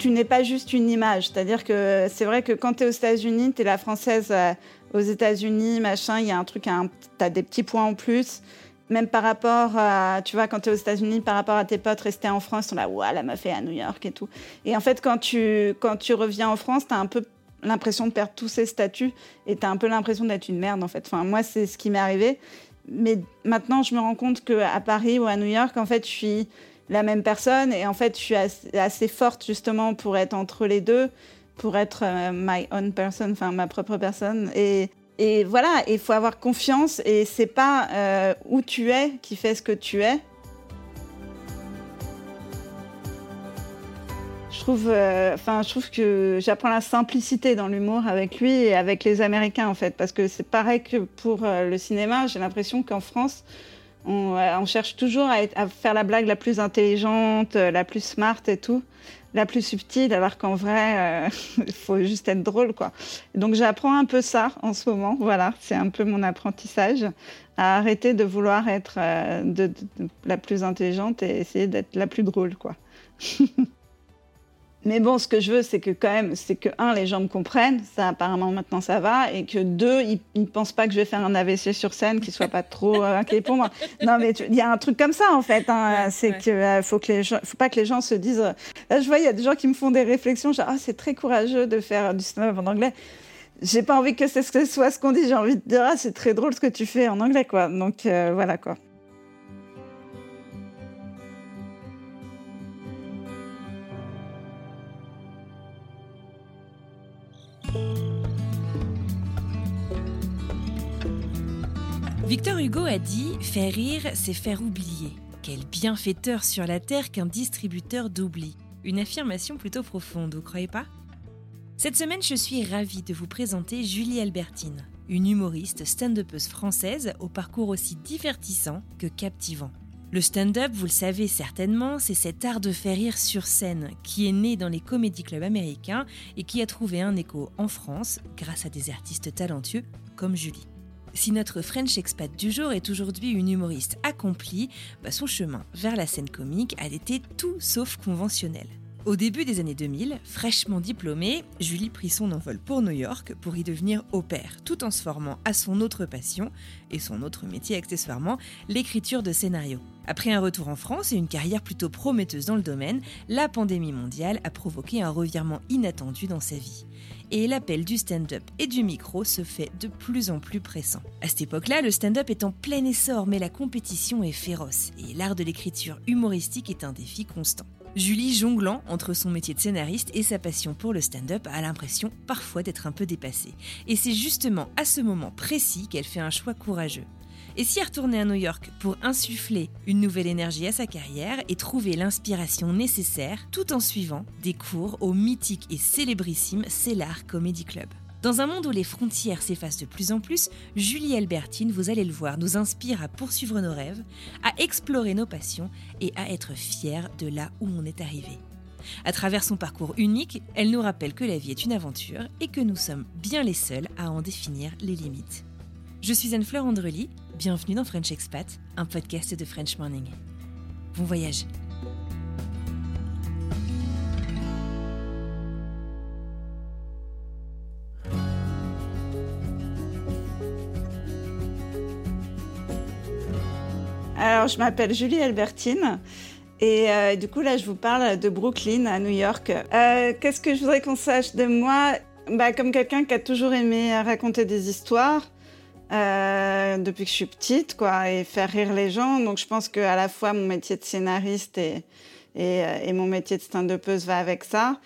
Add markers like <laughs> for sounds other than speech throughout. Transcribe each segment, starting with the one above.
Tu n'es pas juste une image. C'est-à-dire que c'est vrai que quand tu es aux États-Unis, tu es la française euh, aux États-Unis, machin, il y a un truc, tu as des petits points en plus. Même par rapport à, tu vois, quand tu es aux États-Unis, par rapport à tes potes restés en France, ils sont là, ouah, la meuf est à New York et tout. Et en fait, quand tu, quand tu reviens en France, tu as un peu l'impression de perdre tous ces statuts et tu as un peu l'impression d'être une merde, en fait. Enfin, moi, c'est ce qui m'est arrivé. Mais maintenant, je me rends compte qu'à Paris ou à New York, en fait, je suis la même personne. Et en fait, je suis assez, forte justement pour être entre les deux, pour être euh, my own person, enfin ma propre personne. Et, et voilà, il faut avoir confiance. Et c'est pas euh, où tu es qui fait ce que tu es. Je trouve, euh, enfin, je trouve que j'apprends la simplicité dans l'humour avec lui et avec les Américains en fait, parce que c'est pareil que pour le cinéma. J'ai l'impression qu'en France, on, cherche toujours à, faire la blague la plus intelligente, euh, la plus smart et tout, la plus subtile, alors qu'en vrai, euh, <laughs> il faut juste être drôle, quoi. Donc j'apprends un peu ça en ce moment. Voilà, c'est un peu mon apprentissage à arrêter de vouloir être euh, la plus intelligente et essayer d'être la plus drôle, quoi. <laughs> Mais bon, ce que je veux, c'est que quand même, c'est que un, les gens me comprennent, ça apparemment maintenant ça va, et que deux, ils, ne pensent pas que je vais faire un AVC sur scène, qu'ils soient pas trop euh, inquiets pour moi. Non, mais il y a un truc comme ça en fait. Hein, c'est qu'il que euh, faut que les gens, faut pas que les gens se disent. Euh, là, je vois, il y a des gens qui me font des réflexions, genre ah c'est très courageux de faire du stand-up en anglais. J'ai pas envie que ce soit ce qu'on dit. J'ai envie de dire ah c'est très drôle ce que tu fais en anglais quoi. Donc voilà quoi. Victor Hugo a dit Faire rire, c'est faire oublier. Quel bienfaiteur sur la terre qu'un distributeur d'oubli. Une affirmation plutôt profonde, vous croyez pas? Cette semaine, je suis ravie de vous présenter Julie Albertine, une humoriste stand-upeuse française au parcours aussi divertissant que captivant. Le stand-up, vous le savez certainement, c'est cet art de faire rire sur scène qui est né dans les comédie clubs américains et qui a trouvé un écho en France grâce à des artistes talentueux comme Julie. Si notre French expat du jour est aujourd'hui une humoriste accomplie, bah, son chemin vers la scène comique a été tout sauf conventionnel. Au début des années 2000, fraîchement diplômée, Julie prit son envol pour New York pour y devenir au pair, tout en se formant à son autre passion, et son autre métier accessoirement, l'écriture de scénarios. Après un retour en France et une carrière plutôt prometteuse dans le domaine, la pandémie mondiale a provoqué un revirement inattendu dans sa vie et l'appel du stand-up et du micro se fait de plus en plus pressant. À cette époque-là, le stand-up est en plein essor, mais la compétition est féroce et l'art de l'écriture humoristique est un défi constant. Julie, jonglant entre son métier de scénariste et sa passion pour le stand-up, a l'impression parfois d'être un peu dépassée. Et c'est justement à ce moment précis qu'elle fait un choix courageux. Et si elle retournait à New York pour insuffler une nouvelle énergie à sa carrière et trouver l'inspiration nécessaire tout en suivant des cours au mythique et célébrissime Cellar Comedy Club dans un monde où les frontières s'effacent de plus en plus, Julie Albertine, vous allez le voir, nous inspire à poursuivre nos rêves, à explorer nos passions et à être fiers de là où on est arrivé. À travers son parcours unique, elle nous rappelle que la vie est une aventure et que nous sommes bien les seuls à en définir les limites. Je suis Anne-Fleur Andrely, bienvenue dans French Expat, un podcast de French Morning. Bon voyage Alors, je m'appelle Julie Albertine. Et euh, du coup, là, je vous parle de Brooklyn, à New York. Euh, qu'est-ce que je voudrais qu'on sache de moi? Bah, Comme quelqu'un qui a toujours aimé raconter des histoires, depuis que je suis petite, quoi, et faire rire les gens. Donc je pense que à la fois mon métier de scénariste et, et, et mon métier de stand-upeuse va avec ça.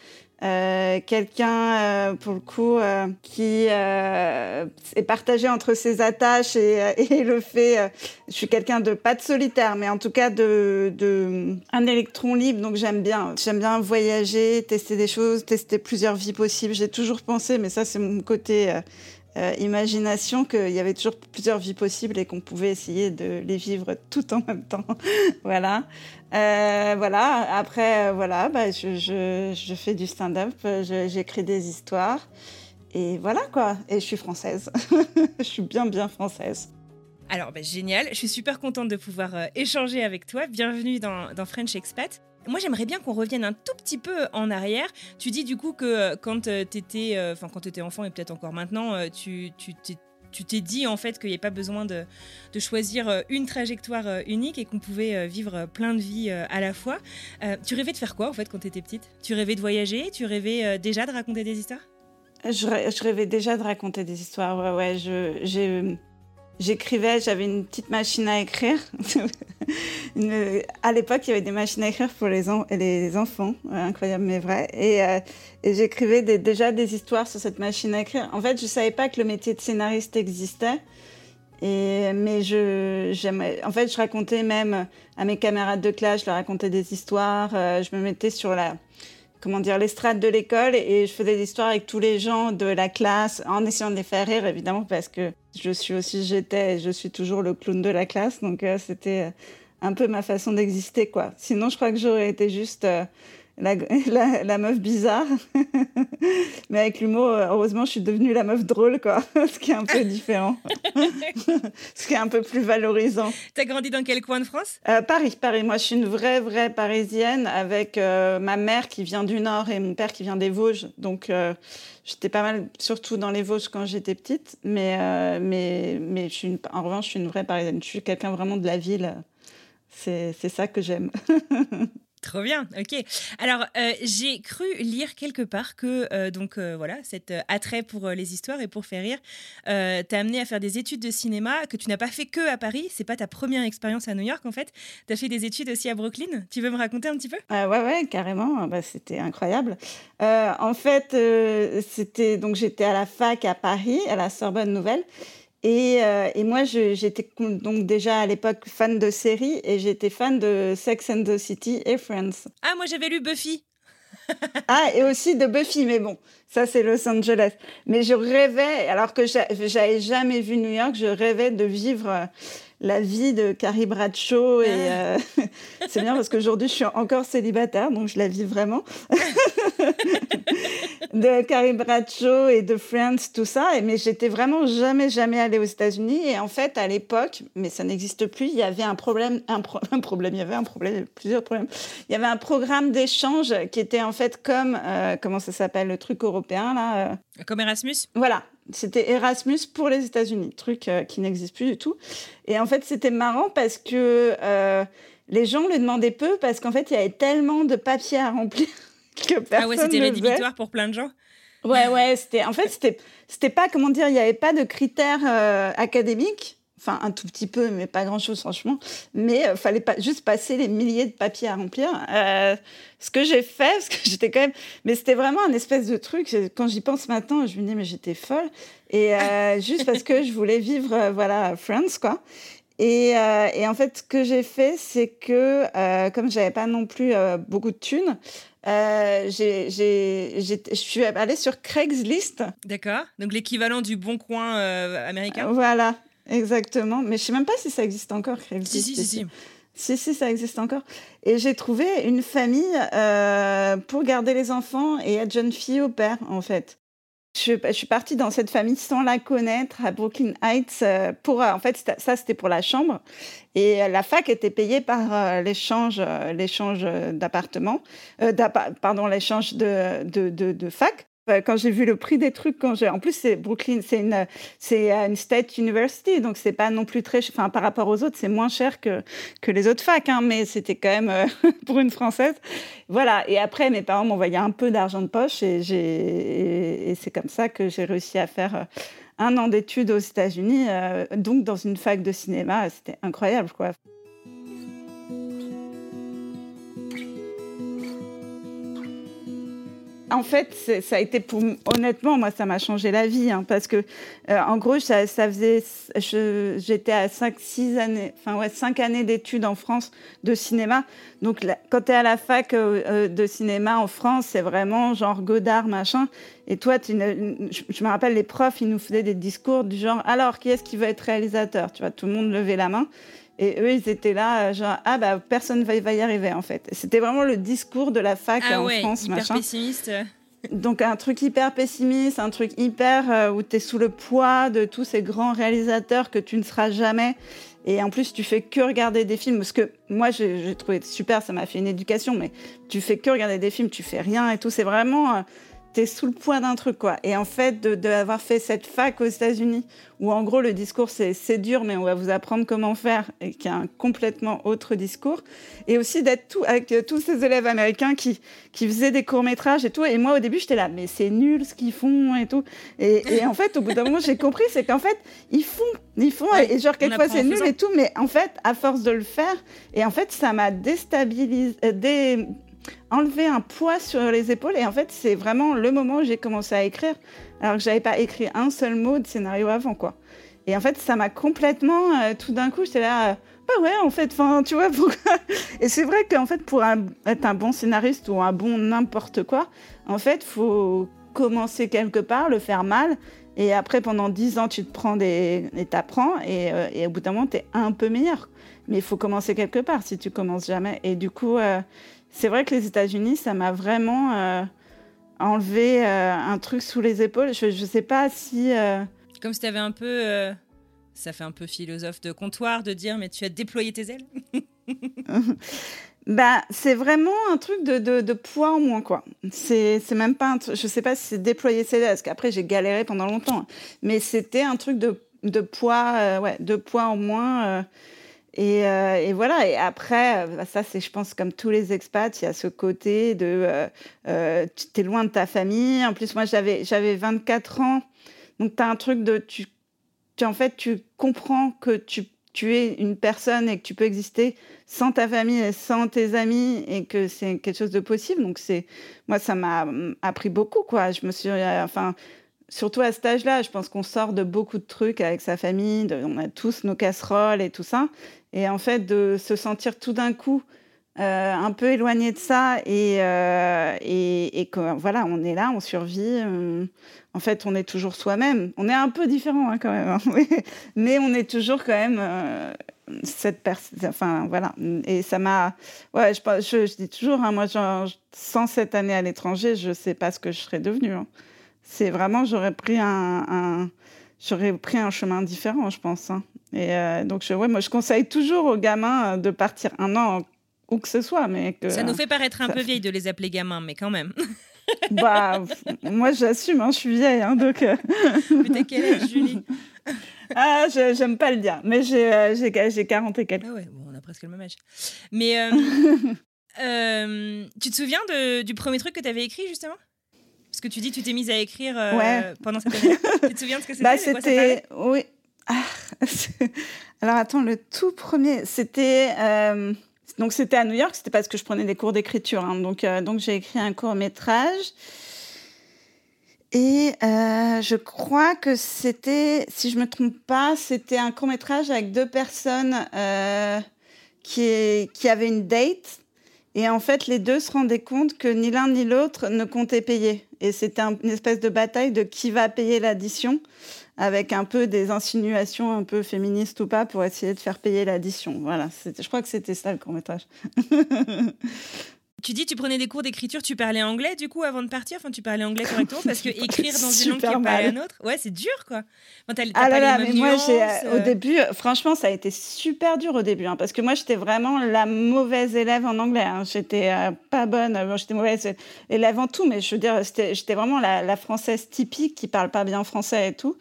Euh, quelqu'un euh, pour le coup euh, qui est partagé entre ses attaches et, et le fait je suis quelqu'un de pas de solitaire mais en tout cas de, de un électron libre donc j'aime bien j'aime bien voyager tester des choses tester plusieurs vies possibles j'ai toujours pensé mais ça c'est mon côté imagination qu'il y avait toujours plusieurs vies possibles et qu'on pouvait essayer de les vivre tout en même temps. <laughs> voilà. Euh, voilà. Après, euh, voilà, bah, je, je, fais du stand-up, j'écris des histoires. Et voilà quoi. Et je suis française. <laughs> je suis bien, bien française. Alors, bah, génial. Je suis super contente de pouvoir euh, échanger avec toi. Bienvenue dans, dans French Expat. Moi, j'aimerais bien qu'on revienne un tout petit peu en arrière. Tu dis du coup que quand tu étais, enfin quand étais enfant et peut-être encore maintenant, tu, t'es dit en fait qu'il n'y avait pas besoin de, choisir euh, une trajectoire euh, unique et qu'on pouvait euh, vivre plein de vies à la fois. tu rêvais de faire quoi en fait quand tu étais petite? Tu rêvais de voyager? Tu rêvais déjà de raconter des histoires? Je, rêvais déjà de raconter des histoires. Ouais, ouais. j'ai J'écrivais, j'avais une petite machine à écrire. <laughs> à l'époque, il y avait des machines à écrire pour les, enfants, incroyable mais vrai. Et, euh, j'écrivais déjà des histoires sur cette machine à écrire. En fait, je savais pas que le métier de scénariste existait. Mais je, en fait, je racontais même à mes camarades de classe, je leur racontais des histoires. Euh, je me mettais sur la, comment dire, l'estrade de l'école et je faisais des histoires avec tous les gens de la classe en essayant de les faire rire, évidemment, parce que je suis aussi, j'étais, je suis toujours le clown de la classe. Donc, euh, c'était un peu ma façon d'exister, quoi. Sinon, je crois que j'aurais été juste euh, <laughs> la, la, meuf bizarre. <laughs> Mais avec l'humour, heureusement, je suis devenue la meuf drôle, quoi. <laughs> Ce qui est un peu différent. Ce qui est un peu plus valorisant. T'as grandi dans quel coin de France? Euh, Paris, Paris. Moi, je suis une vraie, vraie parisienne avec euh, ma mère qui vient du Nord et mon père qui vient des Vosges. Donc, euh, j'étais pas mal, surtout dans les Vosges quand j'étais petite. Mais, mais, mais je suis en revanche, je suis une vraie parisienne. Je suis quelqu'un vraiment de la ville. C'est ça que j'aime. Trop bien, ok. Alors, euh, j'ai cru lire quelque part que, euh, donc euh, voilà, cet attrait pour les histoires et pour faire rire t'a amené à faire des études de cinéma que tu n'as pas fait que à Paris. C'est pas ta première expérience à New York en fait. Tu as fait des études aussi à Brooklyn. Tu veux me raconter un petit peu? Ouais, ouais, carrément. Bah, c'était incroyable. en fait, c'était donc j'étais à la fac à Paris, à la Sorbonne Nouvelle. Euh, et, moi, j'étais donc déjà à l'époque fan de séries et j'étais fan de Sex and the City et Friends. Ah, moi j'avais lu Buffy. <laughs> ah, et aussi de Buffy, mais bon, ça c'est Los Angeles. Mais je rêvais, alors que j'avais jamais vu New York, je rêvais de vivre la vie de Carrie Bradshaw. Et ah. euh, <laughs> c'est bien parce qu'aujourd'hui, je suis encore célibataire, donc je la vis vraiment. <laughs> de Carrie Bradshaw et de Friends, tout ça. Mais j'étais vraiment jamais, jamais allée aux États-Unis. Et en fait, à l'époque, mais ça n'existe plus, il y avait un problème, <laughs> un, problème, il y avait un problème, plusieurs problèmes. Il y avait un programme d'échange qui était en fait comme, euh, comment ça s'appelle, le truc européen, là euh. Comme Erasmus? Voilà, c'était Erasmus pour les États-Unis, truc euh, qui n'existe plus du tout. Et en fait, c'était marrant parce que euh, les gens le demandaient peu parce qu'en fait, il y avait tellement de papiers à remplir que personne Ah ouais, c'était rédhibitoire pour plein de gens. Ouais, ouais, c'était en fait, c'était c'était pas comment dire, il n'y avait pas de critères euh, académiques enfin un tout petit peu, mais pas grand-chose franchement. Mais il fallait pas juste passer les milliers de papiers à remplir. Euh, ce que j'ai fait, <laughs> parce que j'étais quand même, mais c'était vraiment un espèce de truc. Quand j'y pense maintenant, je me dis mais j'étais folle. Et euh, <laughs> juste parce que je voulais vivre, euh, voilà, France quoi. Et, et, en fait, ce que j'ai fait, c'est que comme j'avais pas non plus beaucoup de thunes, euh, je suis allée sur Craigslist. D'accord. Donc l'équivalent du Bon Coin américain. Voilà, Exactement, mais je sais même pas si ça existe encore. Si, si, si, si. Si, si, ça existe encore. Et j'ai trouvé une famille euh, pour garder les enfants et être jeune fille au père, en fait. Je, je, suis partie dans cette famille sans la connaître à Brooklyn Heights. Euh, pour, en fait, ça, c'était pour la chambre. Et la fac était payée par euh, l'échange, l'échange d'appartements, pardon, l'échange de, de, de, de fac. Euh, quand j'ai vu le prix des trucs, quand j'ai, en plus Brooklyn, c'est une, c'est une state university, donc c'est pas non plus très, enfin par rapport aux autres, c'est moins cher que que les autres facs, hein, mais c'était quand même euh, <laughs> pour une française, voilà. Et après, mes parents m'envoyaient un peu d'argent de poche et j'ai, et, c'est comme ça que j'ai réussi à faire un an d'études aux États-Unis, donc dans une fac de cinéma. C'était incroyable, quoi. En fait, ça a été pour honnêtement, moi, ça m'a changé la vie, hein, parce que euh, en gros, ça, faisait, j'étais à 5 6 années, enfin ouais, 5 années d'études en France de cinéma. Donc, quand tu es à la fac euh, euh, de cinéma en France, c'est vraiment genre Godard, machin. Et toi, je, me rappelle, les profs, ils nous faisaient des discours du genre, alors, qui est-ce qui veut être réalisateur? Tu vois, tout le monde levait la main. Et eux, ils étaient là, genre, ah bah personne va, y arriver en fait. C'était vraiment le discours de la fac ah en ouais, France. Hyper machin. pessimiste. Donc un truc hyper pessimiste, un truc hyper euh, où tu es sous le poids de tous ces grands réalisateurs que tu ne seras jamais. Et en plus, tu fais que regarder des films. Parce que moi, j'ai trouvé super, ça m'a fait une éducation, mais tu fais que regarder des films, tu fais rien et tout. C'est vraiment. Euh, t'es sous le poids d'un truc, quoi. Et en fait, d'avoir de, fait cette fac aux États-Unis, où en gros, le discours, c'est dur, mais on va vous apprendre comment faire, et qui a un complètement autre discours. Et aussi d'être tout, avec euh, tous ces élèves américains qui, qui faisaient des courts-métrages et tout. Et moi, au début, j'étais là, mais c'est nul ce qu'ils font et tout. Et, et en fait, au bout d'un moment, j'ai compris, c'est qu'en fait, ils font, ils font, et genre, quelquefois, c'est nul et tout, mais en fait, à force de le faire, et en fait, ça m'a déstabilisé, euh, dé, enlever un poids sur les épaules. Et en fait, c'est vraiment le moment où j'ai commencé à écrire, alors que j'avais pas écrit un seul mot de scénario avant, quoi. Et en fait, ça m'a complètement, euh, tout d'un coup, j'étais là, euh, bah ouais, en fait, enfin, tu vois, <laughs> pourquoi? Et c'est vrai qu'en fait, pour être un bon scénariste ou un bon n'importe quoi, en fait, faut commencer quelque part, le faire mal, et après, pendant dix ans, tu te prends des... et t'apprends, et, euh, et au bout d'un moment, t'es un peu meilleur. Mais il faut commencer quelque part si tu commences jamais. Et du coup, c'est vrai que les États-Unis, ça m'a vraiment euh, enlevé euh, un truc sous les épaules. Je ne sais pas si. Euh, Comme si tu avais un peu. ça fait un peu philosophe de comptoir de dire, mais tu as déployé tes ailes <laughs> Bah, c'est vraiment un truc de, de, poids en moins, quoi. C'est, même pas un Je sais pas si c'est déployer ses parce qu'après, j'ai galéré pendant longtemps. Hein. Mais c'était un truc de, de poids, ouais, de poids en moins. Euh, et, voilà. Et après, euh, bah, ça, c'est, je pense, comme tous les expats, il y a ce côté de euh, tu es loin de ta famille. En plus, moi, j'avais, j'avais 24 ans. Donc, tu as un truc de. Tu, tu, en fait, tu comprends que tu, tu es une personne et que tu peux exister sans ta famille et sans tes amis et que c'est quelque chose de possible. Donc, c'est, moi, ça m'a mm, appris beaucoup, quoi. Je me suis. Enfin surtout à cet âge-là, je pense qu'on sort de beaucoup de trucs avec sa famille, on a tous nos casseroles et tout ça. Et en fait, de se sentir tout d'un coup euh, un peu éloigné de ça et, euh, et, et, que voilà, on est là, on survit. en fait, on est toujours soi-même. On est un peu différent hein, quand même, hein, <laughs> mais on est toujours quand même euh, cette personne. Enfin, voilà. Et ça m'a. Ouais, je, je, dis toujours, hein, moi, sans cette année à l'étranger, je ne sais pas ce que je serais devenue. C'est vraiment, j'aurais pris un, j'aurais pris un chemin différent, je pense. Et euh, donc, je, ouais, moi, je conseille toujours aux gamins euh, de partir un an où que ce soit. Mais que, ça nous fait paraître un peu vieille de les appeler gamins, mais quand même. <laughs> bah, moi, j'assume, hein, je suis vieille. Hein, donc, euh. <laughs> mais t'as quel âge, Julie? <laughs> Ah, j'aime pas le dire, mais j'ai j'ai 40 et quelques. Ah ouais, bon, on a presque le même âge. Mais tu te souviens de, du premier truc que tu avais écrit, justement? Parce que tu dis, tu t'es mise à écrire pendant cette année. tu te souviens de ce que c'était? Bah, C'était, oui, ah, alors attends, le tout premier, c'était euh, donc c'était à New York, c'était parce que je prenais des cours d'écriture. Hein. donc euh, donc j'ai écrit un court métrage. Et euh, je crois que c'était, si je me trompe pas, c'était un court métrage avec deux personnes qui, qui avaient une date. Et en fait, les deux se rendaient compte que ni l'un ni l'autre ne comptait payer. Et c'était une espèce de bataille de qui va payer l'addition avec un peu des insinuations un peu féministes ou pas pour essayer de faire payer l'addition. Voilà, je crois que c'était ça le court métrage. <laughs> Tu dis, tu prenais des cours d'écriture, tu parlais anglais du coup avant de partir? Enfin, tu parlais anglais correctement parce que <laughs> écrire dans une langue qui n'est pas la nôtre, ouais, c'est dur quoi. ah là là, mais moi, j'ai, euh, au euh. début, franchement, ça a été super dur au début hein, parce que moi, j'étais vraiment la mauvaise élève en anglais. Hein. J'étais euh, pas bonne, j'étais mauvaise élève en tout, mais je veux dire, j'étais vraiment la, française typique qui parle pas bien français et tout,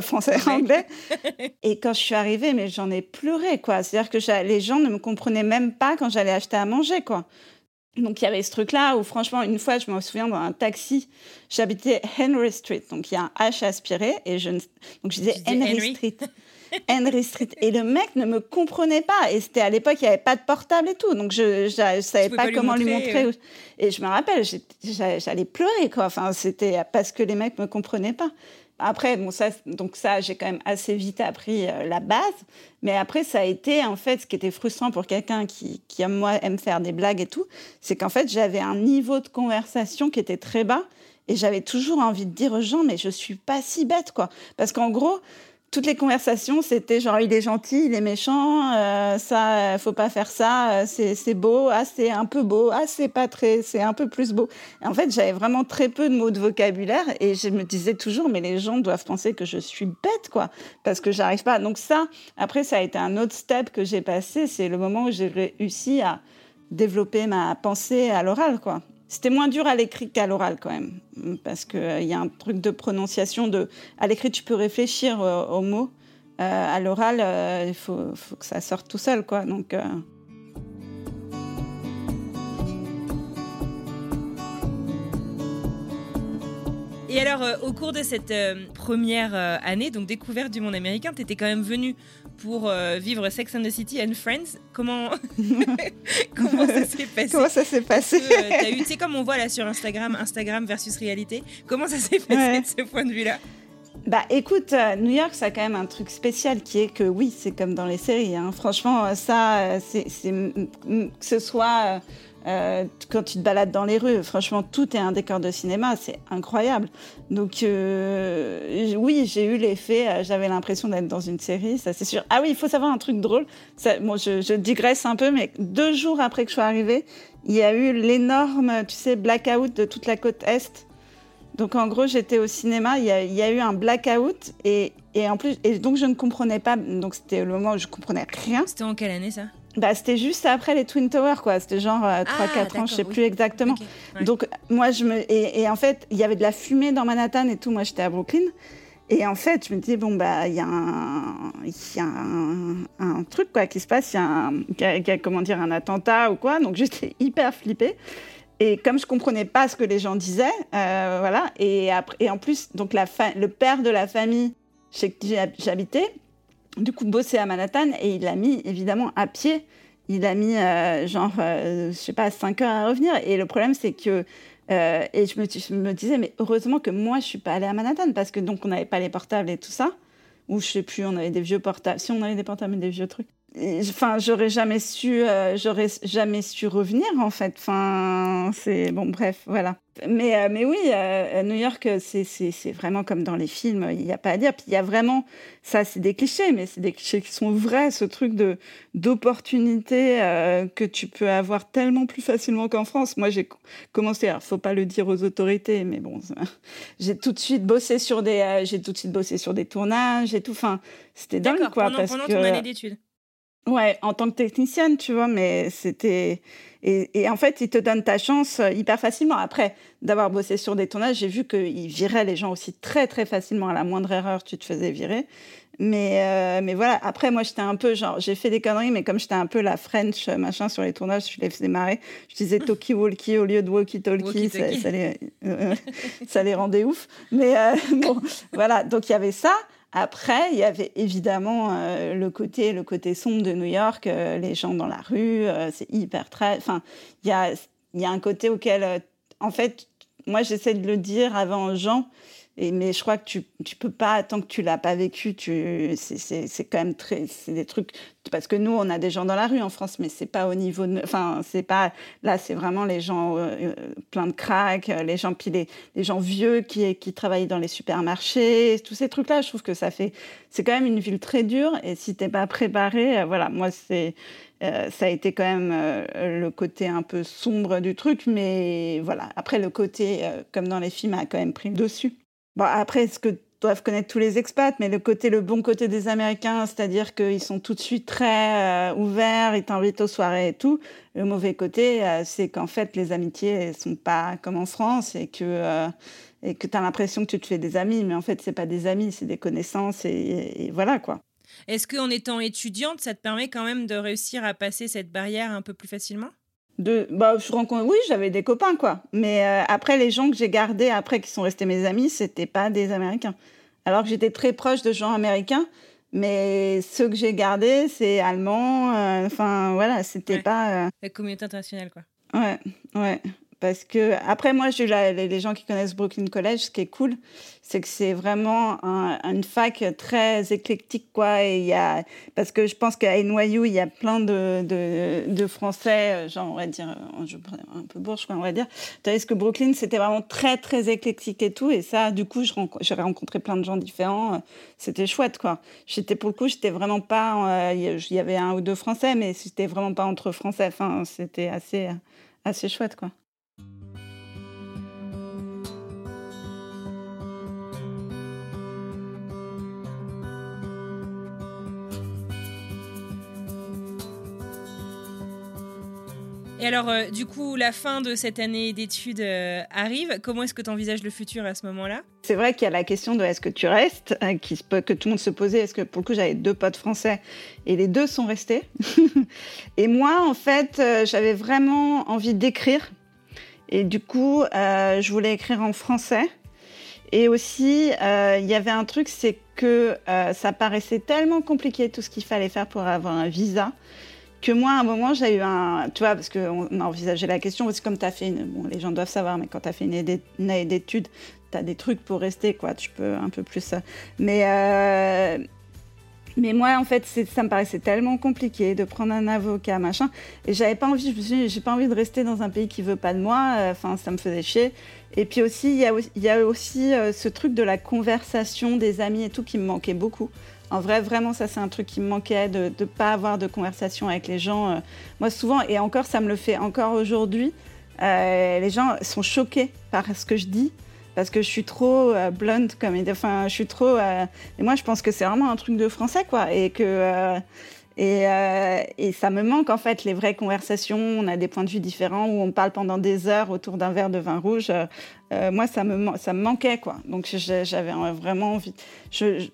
français, anglais. <laughs> et quand je suis arrivée, mais j'en ai pleuré quoi. C'est-à-dire que les gens ne me comprenaient même pas quand j'allais acheter à manger quoi Donc il y avait ce truc-là où franchement, une fois, je me souviens dans un taxi, j'habitais Henry Street, donc il y a un H aspiré, et je, donc je disais Henry, Street. Henry Street. Et le mec ne me comprenait pas. Et c'était à l'époque, il n'y avait pas de portable et tout. Donc, je ne savais pas, comment lui montrer. Et je me rappelle, j'allais pleurer, quoi. Enfin, c'était parce que les mecs ne me comprenaient pas. Après, bon, ça, donc ça, j'ai quand même assez vite appris euh, la base. Mais après, ça a été, en fait, ce qui était frustrant pour quelqu'un qui, qui, moi, aime faire des blagues et tout, c'est qu'en fait, j'avais un niveau de conversation qui était très bas. Et j'avais toujours envie de dire aux gens, mais je suis pas si bête, quoi. Parce qu'en gros, toutes les conversations, c'était genre il est gentil, il est méchant, euh, ça, faut pas faire ça, euh, c'est beau, ah c'est un peu beau, ah c'est pas très, c'est un peu plus beau. en fait, j'avais vraiment très peu de mots de vocabulaire et je me disais toujours mais les gens doivent penser que je suis bête quoi, parce que j'arrive pas. Donc ça, après ça a été un autre step que j'ai passé, c'est le moment où j'ai réussi à développer ma pensée à l'oral quoi. C'était moins dur à l'écrit qu'à l'oral quand même, parce qu'il euh, y a un truc de prononciation. De... À l'écrit, tu peux réfléchir euh, aux mots. Euh, à l'oral, il faut, faut, que ça sorte tout seul. Quoi. Donc, Et alors, au cours de cette première année, donc découverte du monde américain, tu étais quand même venu pour euh, vivre Sex and the City and Friends. Comment, <laughs> comment ça s'est passé? Comment ça s'est passé? Euh, Tu sais, comme on voit là sur Instagram, Instagram versus réalité, comment ça s'est passé de ce point de vue-là? Bah écoute, euh, New York, ça a quand même un truc spécial qui est que oui, c'est comme dans les séries. Hein. Franchement, ça, c'est que ce soit euh, quand tu te balades dans les rues, franchement, tout est un décor de cinéma, c'est incroyable. Donc, euh, oui, j'ai eu l'effet, euh, j'avais l'impression d'être dans une série, ça c'est sûr. Ah oui, il faut savoir un truc drôle. Ça, je, digresse un peu, mais deux jours après que je sois arrivée, il y a eu l'énorme, tu sais, blackout de toute la côte Est. Donc, en gros, j'étais au cinéma, il y, a, il y, a, eu un blackout et, et en plus, et donc je ne comprenais pas, donc c'était le moment où je comprenais rien. C'était en quelle année ça? Bah, c'était juste après les Twin Towers, quoi. C'était genre 3-4 euh, ah, ans, je sais plus exactement. Donc, moi, je me. Et, en fait, il y avait de la fumée dans Manhattan et tout. Moi, j'étais à Brooklyn. Et en fait, je me disais, bon, bah, il y a, un, y a un, truc, quoi, qui se passe. Il y a, un, comment dire, un attentat ou quoi. Donc, j'étais <laughs> hyper flippée. Et comme je comprenais pas ce que les gens disaient, euh, voilà. Et, après, et en plus, donc, la le père de la famille chez qui j'habitais, du coup bossé à Manhattan et il a mis évidemment à pied. Il a mis euh, genre, euh, je sais pas, 5 heures à revenir. Et le problème, c'est que. Euh, et je me, disais, mais heureusement que moi, je suis pas allée à Manhattan parce que donc on n'avait pas les portables et tout ça. Ou je sais plus, on avait des vieux portables. Si on avait des portables, mais des vieux trucs. Enfin, j'aurais jamais su, j'aurais jamais su revenir en fait. Enfin, c'est bon, bref, voilà. Mais, euh, mais oui, euh, New York, c'est vraiment comme dans les films, il n'y a pas à dire. Puis il y a vraiment, ça c'est des clichés, mais c'est des clichés qui sont vrais, ce truc d'opportunité euh, que tu peux avoir tellement plus facilement qu'en France. Moi j'ai commencé, alors faut pas le dire aux autorités, mais bon, <laughs> j'ai tout de suite bossé sur des, j'ai tout de suite bossé sur des tournages et tout. Enfin, c'était dingue quoi. Pendant, pendant ton année d'études. Ouais, en tant que technicienne, tu vois, mais c'était et, en fait, il te donne ta chance euh, hyper facilement. Après, d'avoir bossé sur des tournages, j'ai vu qu'il virait les gens aussi très, très facilement. À la moindre erreur, tu te faisais virer. Mais, euh, mais voilà, après, moi, j'étais un peu genre, j'ai fait des conneries, mais comme j'étais un peu la French euh, machin sur les tournages, je les faisais marrer. Je disais <laughs> talkie-walkie au lieu de walkie-talkie, ça, ça, les, <laughs> ça les rendait ouf. Mais <laughs> bon, voilà, donc il y avait ça. Après, il y avait évidemment euh, le côté le côté sombre de New York, euh, les gens dans la rue, euh, c'est hyper très. Enfin, il y a y a un côté auquel, en fait, moi j'essaie de le dire avant aux gens mais je crois que tu tu peux pas tant que tu l'as pas vécu c'est quand même très c'est des trucs parce que nous on a des gens dans la rue en France mais c'est pas au niveau enfin c'est pas là c'est vraiment les gens euh, euh, plein de crack les gens puis les, gens vieux qui travaillent dans les supermarchés tous ces trucs là je trouve que ça fait c'est quand même une ville très dure et si t'es pas préparé euh, voilà moi c'est ça a été quand même le côté un peu sombre du truc, mais voilà. Après, le côté, comme dans les films, a quand même pris le dessus. Après, ce que doivent connaître tous les expats, mais le côté, le bon côté des Américains, c'est-à-dire qu'ils sont tout de suite très euh, ouverts, ils t'invitent aux soirées et tout. Le mauvais côté, euh, c'est qu'en fait, les amitiés sont pas comme en France et que euh, et que l'impression que tu te fais des amis, mais en fait, c'est pas des amis, c'est des connaissances et, et voilà quoi. Est-ce qu'en étant étudiante, ça te permet quand même de réussir à passer cette barrière un peu plus facilement? De bah je rencontre oui j'avais des copains quoi. Mais euh, après les gens que j'ai gardés après qui sont restés mes amis c'était pas des américains. Alors que j'étais très proche de gens américains mais ceux que j'ai gardés c'est allemands euh, enfin voilà c'était pas euh, la communauté internationale quoi. Ouais ouais parce que, après, moi, j'ai les, gens qui connaissent Brooklyn College, ce qui est cool, c'est que c'est vraiment une fac très éclectique, quoi. Et y a, parce que je pense qu'à NYU, il y a plein de, de, de, Français, genre, on va dire, un peu bourge, quoi, on va dire. Tandis que Brooklyn, c'était vraiment très, très éclectique et tout? Et ça, du coup, j'avais rencontré plein de gens différents. C'était chouette, quoi. J'étais, pour le coup, j'étais vraiment pas. Il y avait un ou deux Français, mais c'était vraiment pas entre Français. Enfin, c'était assez, assez chouette, quoi. Et alors, euh, du coup, la fin de cette année d'études euh, arrive. Comment est-ce que tu envisages le futur à ce moment-là? C'est vrai qu'il y a la question de est-ce que tu restes, euh, que tout le monde se posait. Est-ce que, pour le coup, j'avais deux potes français et les deux sont restés. <laughs> et moi, en fait, j'avais vraiment envie d'écrire. Et du coup, je voulais écrire en français. Et aussi, il y avait un truc, c'est que ça paraissait tellement compliqué tout ce qu'il fallait faire pour avoir un visa que moi, à un moment, j'ai eu un. Tu vois, parce qu'on a envisagé la question aussi, comme tu as fait une. Bon, les gens doivent savoir, mais quand tu as fait une, année d'études, tu as des trucs pour rester, quoi. Tu peux un peu plus. Euh, mais. Euh, mais moi, en fait, ça me paraissait tellement compliqué de prendre un avocat, machin. Et j'avais pas envie, je me suis j'ai pas envie de rester dans un pays qui veut pas de moi. Euh, enfin, ça me faisait chier. Et puis aussi, il y a aussi ce truc de la conversation des amis et tout qui me manquait beaucoup. En vrai, vraiment, ça, c'est un truc qui me manquait de ne pas avoir de conversation avec les gens. Euh. Moi, souvent, et encore, ça me le fait encore aujourd'hui, euh, les gens sont choqués par ce que je dis parce que je suis trop euh, blunt comme enfin je suis trop et moi je pense que c'est vraiment un truc de français quoi et que euh, et, ça me manque en fait les vraies conversations. On a des points de vue différents où on parle pendant des heures autour d'un verre de vin rouge. Euh, moi, ça me, ça me manquait quoi. Donc j'avais vraiment envie. Je, je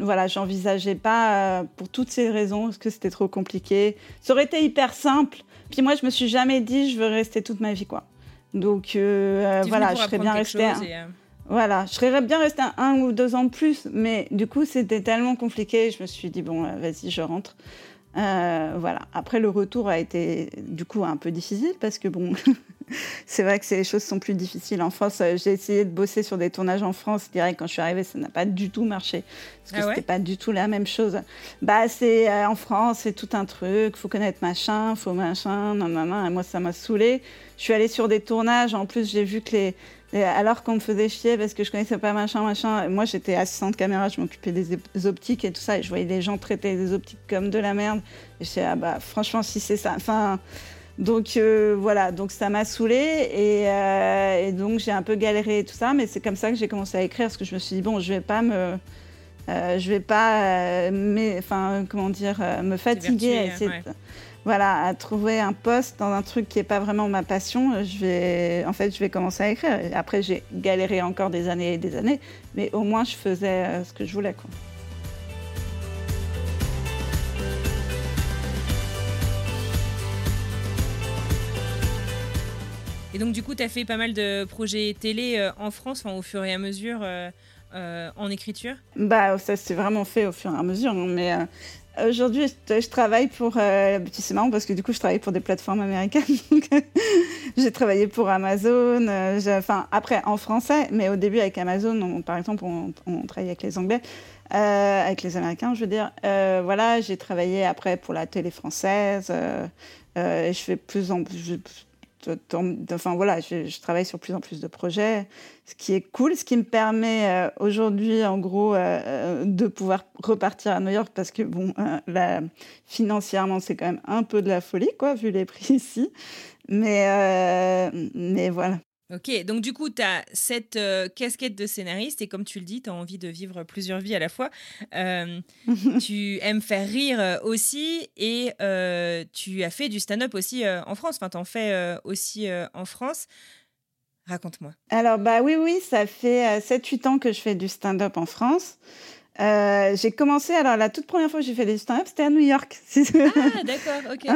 voilà, j'envisageais pas euh, pour toutes ces raisons parce que c'était trop compliqué. Ça aurait été hyper simple. Puis moi, je me suis jamais dit je veux rester toute ma vie quoi. Donc voilà, je serais bien restée. Voilà, je serais bien restée un, ou deux ans de plus, mais du coup, c'était tellement compliqué. Je me suis dit, bon, euh, vas-y, je rentre. Euh, voilà. Après, le retour a été du coup un peu difficile parce que bon, <laughs> c'est vrai que les choses sont plus difficiles en France. Euh, j'ai essayé de bosser sur des tournages en France. Direct quand je suis arrivée, ça n'a pas du tout marché parce que ah c'était pas du tout la même chose. Bah, c'est en France, c'est tout un truc. Faut connaître machin, faut machin, non, non, non. Et moi, ça m'a saoulée. Je suis allée sur des tournages. En plus, j'ai vu que les alors qu'on me faisait chier parce que je connaissais pas machin, machin. Moi, j'étais assistante caméra, je m'occupais des optiques et tout ça. Et je voyais les gens traiter les optiques comme de la merde. Et je ah bah, franchement, si c'est ça. Enfin, donc euh, voilà, donc ça m'a saoulée. Euh, et, donc j'ai un peu galéré et tout ça. Mais c'est comme ça que j'ai commencé à écrire parce que je me suis dit, bon, je vais pas me. Euh, je vais pas, mais, enfin, comment dire, me fatiguer à essayer voilà, à trouver un poste dans un truc qui n'est pas vraiment ma passion, je vais, en fait, je vais commencer à écrire. Après, j'ai galéré encore des années et des années, mais au moins, je faisais euh, ce que je voulais. Quoi. Et donc, du coup, tu as fait pas mal de projets télé euh, en France, au fur et à mesure, euh, en écriture? Bah, ça s'est vraiment fait au fur et à mesure. Hein, mais Aujourd'hui, je, travaille pour. Euh, c'est marrant parce que du coup, je travaille pour des plateformes américaines. <laughs> j'ai travaillé pour Amazon. Euh, enfin, après, en français, mais au début, avec Amazon, par exemple, on, on travaillait avec les Anglais, euh, avec les Américains, je veux dire. voilà, j'ai travaillé après pour la télé française. je fais plus en plus enfin voilà, je, travaille sur plus en plus de projets, ce qui est cool, ce qui me permet euh, aujourd'hui, en gros, euh, euh, de pouvoir repartir à New York parce que bon, financièrement, c'est quand même un peu de la folie, quoi, vu les prix <laughs> ici. Mais, mais voilà. Ok, donc du coup, tu as cette euh, casquette de scénariste et comme tu le dis, tu as envie de vivre plusieurs vies à la fois. Euh, <laughs> tu aimes faire rire euh, aussi et tu as fait du stand-up aussi en France. Enfin, tu en fais aussi en France. Raconte-moi. Alors, bah oui, oui, ça fait 7-8 ans que je fais du stand-up en France. j'ai commencé, alors la toute première fois que j'ai fait du stand-up, c'était à New York. ah, d'accord, ok.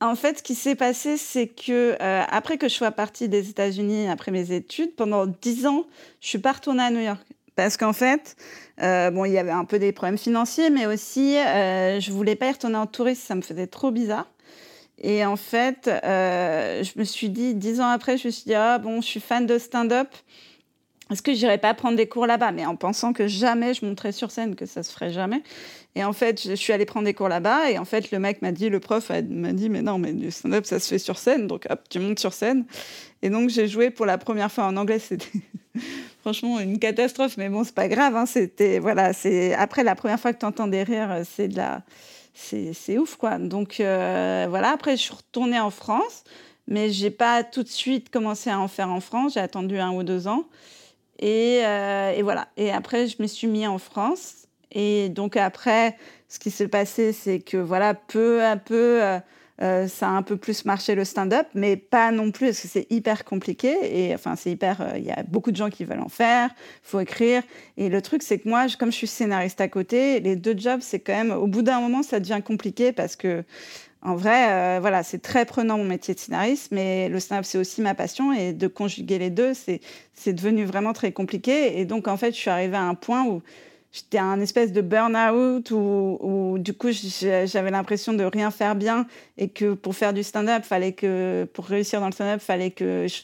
En fait, ce qui s'est passé, c'est que après que je sois partie des États-Unis après mes études, pendant dix ans, je suis pas retournée à New York. Parce qu'en fait, bon, il y avait un peu des problèmes financiers, mais aussi je voulais pas y retourner en touriste, ça me faisait trop bizarre. Et en fait, je me suis dit, dix ans après, je me suis dit, ah bon, je suis fan de stand-up est-ce que j'irais pas prendre des cours là-bas Mais en pensant que jamais je monterais sur scène, que ça se ferait jamais. Et en fait, je suis allée prendre des cours là-bas. Et en fait, le mec m'a dit, le prof m'a dit, mais non, mais du stand-up, ça se fait sur scène. Donc, hop, tu montes sur scène. Et donc, j'ai joué pour la première fois en anglais. C'était <laughs> franchement une catastrophe. Mais bon, c'est pas grave. Hein. C'était, voilà, c'est après la première fois que tu entends des rires, c'est de la, c'est ouf, quoi. Donc, euh, voilà. Après, je suis retournée en France. Mais j'ai pas tout de suite commencé à en faire en France. J'ai attendu un ou deux ans. Euh, et, voilà. Et après, je me suis mis en France. Et donc après, ce qui s'est passé, c'est que voilà, peu à peu, euh, euh, ça a un peu plus marché le stand-up, mais pas non plus parce que c'est hyper compliqué. Et enfin, c'est hyper. Il y a beaucoup de gens qui veulent en faire. Faut écrire. Et le truc, c'est que moi, comme je suis scénariste à côté, les deux jobs, c'est quand même. Au bout d'un moment, ça devient compliqué parce que en vrai, euh, voilà, c'est très prenant mon métier de scénariste, mais le stand-up, c'est aussi ma passion. Et de conjuguer les deux, c'est, devenu vraiment très compliqué. Et donc, en fait, je suis arrivée à un point où j'étais un espèce de burn-out, où, où, du coup, j'avais l'impression de rien faire bien. Et que pour faire du stand-up, fallait que, pour réussir dans le stand-up, fallait que je,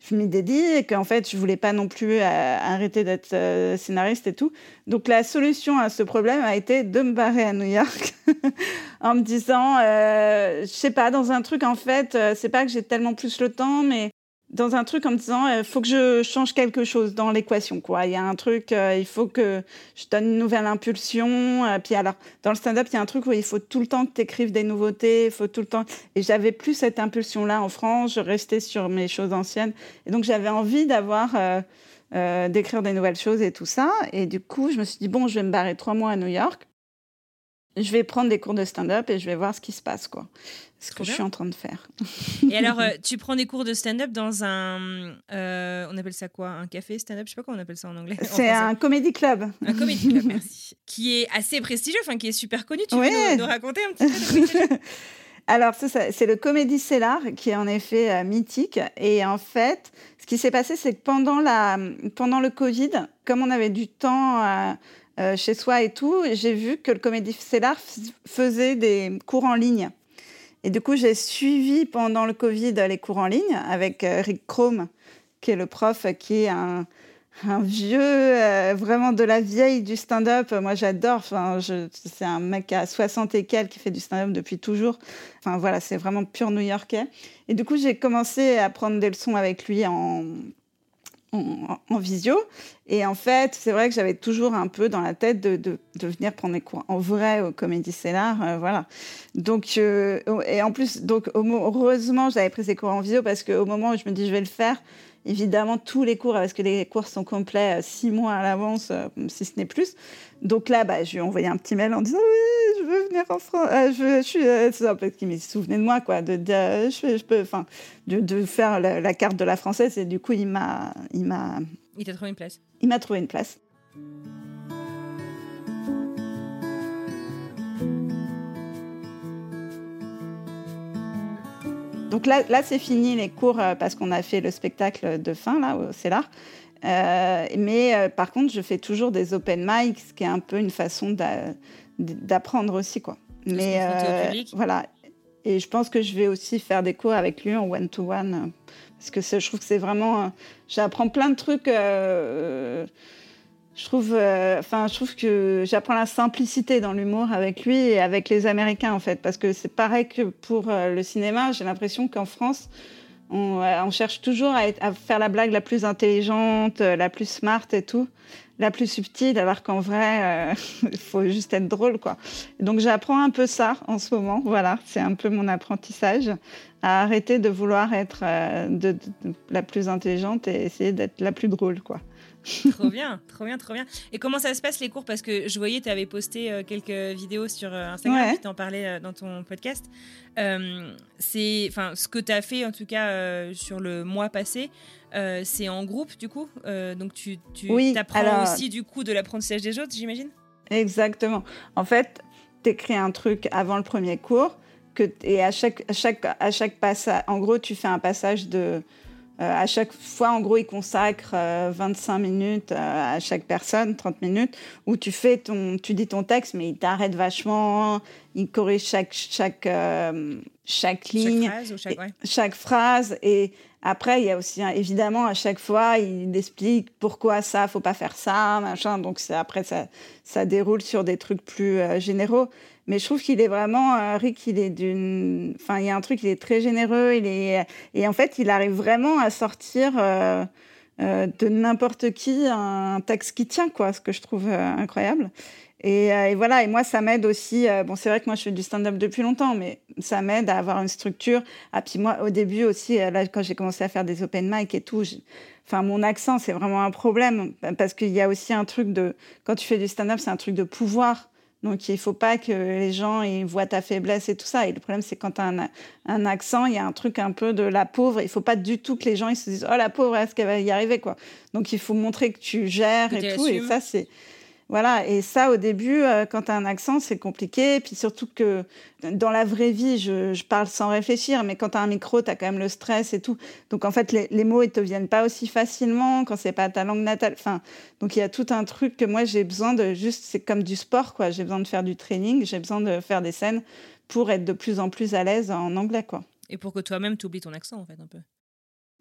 je m'y dédie et qu'en fait, je voulais pas non plus euh, arrêter d'être euh, scénariste et tout. Donc, la solution à ce problème a été de me barrer à New York <laughs> en me disant, euh, je sais pas, dans un truc, en fait, c'est pas que j'ai tellement plus le temps, mais dans un truc en me disant il euh, faut que je change quelque chose dans l'équation quoi. Il y a un truc euh, il faut que je donne une nouvelle impulsion euh, puis alors dans le stand-up il y a un truc où il faut tout le temps que tu écrives des nouveautés il faut tout le temps et j'avais plus cette impulsion là en France je restais sur mes choses anciennes et donc j'avais envie d'avoir d'écrire des nouvelles choses et tout ça et du coup je me suis dit bon je vais me barrer trois mois à New York je vais prendre des cours de stand-up et je vais voir ce qui se passe quoi ce que je suis en train de faire. Et <laughs> alors, euh, tu prends des cours de stand-up dans un. Euh, on appelle ça quoi? Un café stand-up? Je sais pas comment on appelle ça en anglais. <laughs> C'est un comedy club. Un comedy club, <laughs> merci. Qui est assez prestigieux, enfin qui est super connu. Tu veux nous, raconter un petit peu Alors, c'est le Comédie Cellar qui est en effet euh, mythique. Et en fait, ce qui s'est passé, c'est que pendant, la, pendant le Covid, comme on avait du temps chez soi et tout, j'ai vu que le Comédie Cellar faisait des cours en ligne. Et du coup, j'ai suivi pendant le Covid les cours en ligne avec euh, Rick Chrome, qui est le prof, qui est un, vieux, euh, vraiment de la vieille du stand-up. Moi, j'adore. C'est un mec à 60 et quelques qui fait du stand-up depuis toujours. Enfin, voilà, c'est vraiment pur new-yorkais. Et du coup, j'ai commencé à prendre des leçons avec lui en, en, visio. Et en fait, c'est vrai que j'avais toujours un peu dans la tête de, de, venir prendre des cours en vrai au Comédie Cellar. Euh, voilà. Donc, euh, et en plus, donc, heureusement, j'avais pris ces cours en visio parce qu'au moment où je me dis je vais le faire, évidemment tous les cours, parce que les cours sont complets euh, six mois à l'avance, euh, si ce n'est plus. Donc là, bah, je lui ai envoyé un petit mail en disant oui, je veux venir en France. Euh, je, je, suis, c'est un peu qui me souvenait de moi, quoi, de dire, je, je peux, enfin, de, de, faire la, la, carte de la française. Et du coup, il m'a, il m'a. Il t'a trouvé une place. Il m'a trouvé une place. Donc là, là c'est fini les cours euh, parce qu'on a fait le spectacle de fin là CELAR. Euh, mais euh, par contre, je fais toujours des open mics, ce qui est un peu une façon d'apprendre aussi quoi. Mais voilà. Et je pense que je vais aussi faire des cours avec lui en one to one parce que je trouve que c'est vraiment, j'apprends plein de trucs je trouve, euh, enfin, je trouve que j'apprends la simplicité dans l'humour avec lui et avec les Américains en fait, parce que c'est pareil que pour euh, le cinéma. J'ai l'impression qu'en France, on, euh, cherche toujours à, faire la blague la plus intelligente, la plus smart et tout, la plus subtile, alors qu'en vrai, <laughs> il faut juste être drôle quoi. donc j'apprends un peu ça en ce moment. Voilà, c'est un peu mon apprentissage à arrêter de vouloir être de, la plus intelligente et essayer d'être la plus drôle quoi trop bien, trop bien, trop bien. Et comment ça se passe les cours? Parce que je voyais, tu avais posté euh, quelques vidéos sur euh, Instagram, tu en parlais euh, dans ton podcast. c'est, enfin, ce que tu as fait en tout cas sur le mois passé, c'est en groupe du coup? donc tu, tu oui, apprends aussi du coup de l'apprentissage des autres, j'imagine? Exactement. En fait, tu écris un truc avant le premier cours que, et à chaque, à chaque, à chaque passage, en gros, tu fais un passage de. Euh, à chaque fois, en gros, il consacre 25 minutes à chaque personne, 30 minutes, où tu fais ton, tu dis ton texte, mais il t'arrête vachement, il corrige chaque, chaque, chaque ligne, chaque phrase, ou chaque, ouais. chaque phrase, et après, il y a aussi, hein, évidemment, à chaque fois, il explique pourquoi ça, faut pas faire ça, machin. Donc, après, ça, ça déroule sur des trucs plus euh, généraux. Mais je trouve qu'il est vraiment, euh, Rick, il est d'une. Enfin, il y a un truc, il est très généreux. Il est... Et en fait, il arrive vraiment à sortir euh, de n'importe qui un texte qui tient, quoi, ce que je trouve incroyable. Euh, et, voilà, et moi, ça m'aide aussi. Euh, bon, c'est vrai que moi, je fais du stand-up depuis longtemps, mais ça m'aide à avoir une structure. Ah, puis moi, au début aussi, euh, là, quand j'ai commencé à faire des open mic et tout, enfin, mon accent, c'est vraiment un problème parce qu'il y a aussi un truc de. Quand tu fais du stand-up, c'est un truc de pouvoir. Donc, il ne faut pas que les gens ils voient ta faiblesse et tout ça. Et le problème, c'est quand tu as un, un, accent, il y a un truc un peu de la pauvre. Il ne faut pas du tout que les gens ils se disent Oh, la pauvre, est-ce qu'elle va y arriver quoi? Donc, il faut montrer que tu gères et tout. Et ça, c'est voilà, et ça, au début, euh, quand tu as un accent, c'est compliqué. Puis surtout que dans la vraie vie, je, parle sans réfléchir, mais quand tu as un micro, tu as quand même le stress et tout. Donc en fait, les, mots, ils te viennent pas aussi facilement quand c'est pas ta langue natale. Enfin, donc il y a tout un truc que moi, j'ai besoin de juste, c'est comme du sport, quoi. J'ai besoin de faire du training, j'ai besoin de faire des scènes pour être de plus en plus à l'aise en anglais, quoi. Et pour que toi-même, tu oublies ton accent, en fait, un peu.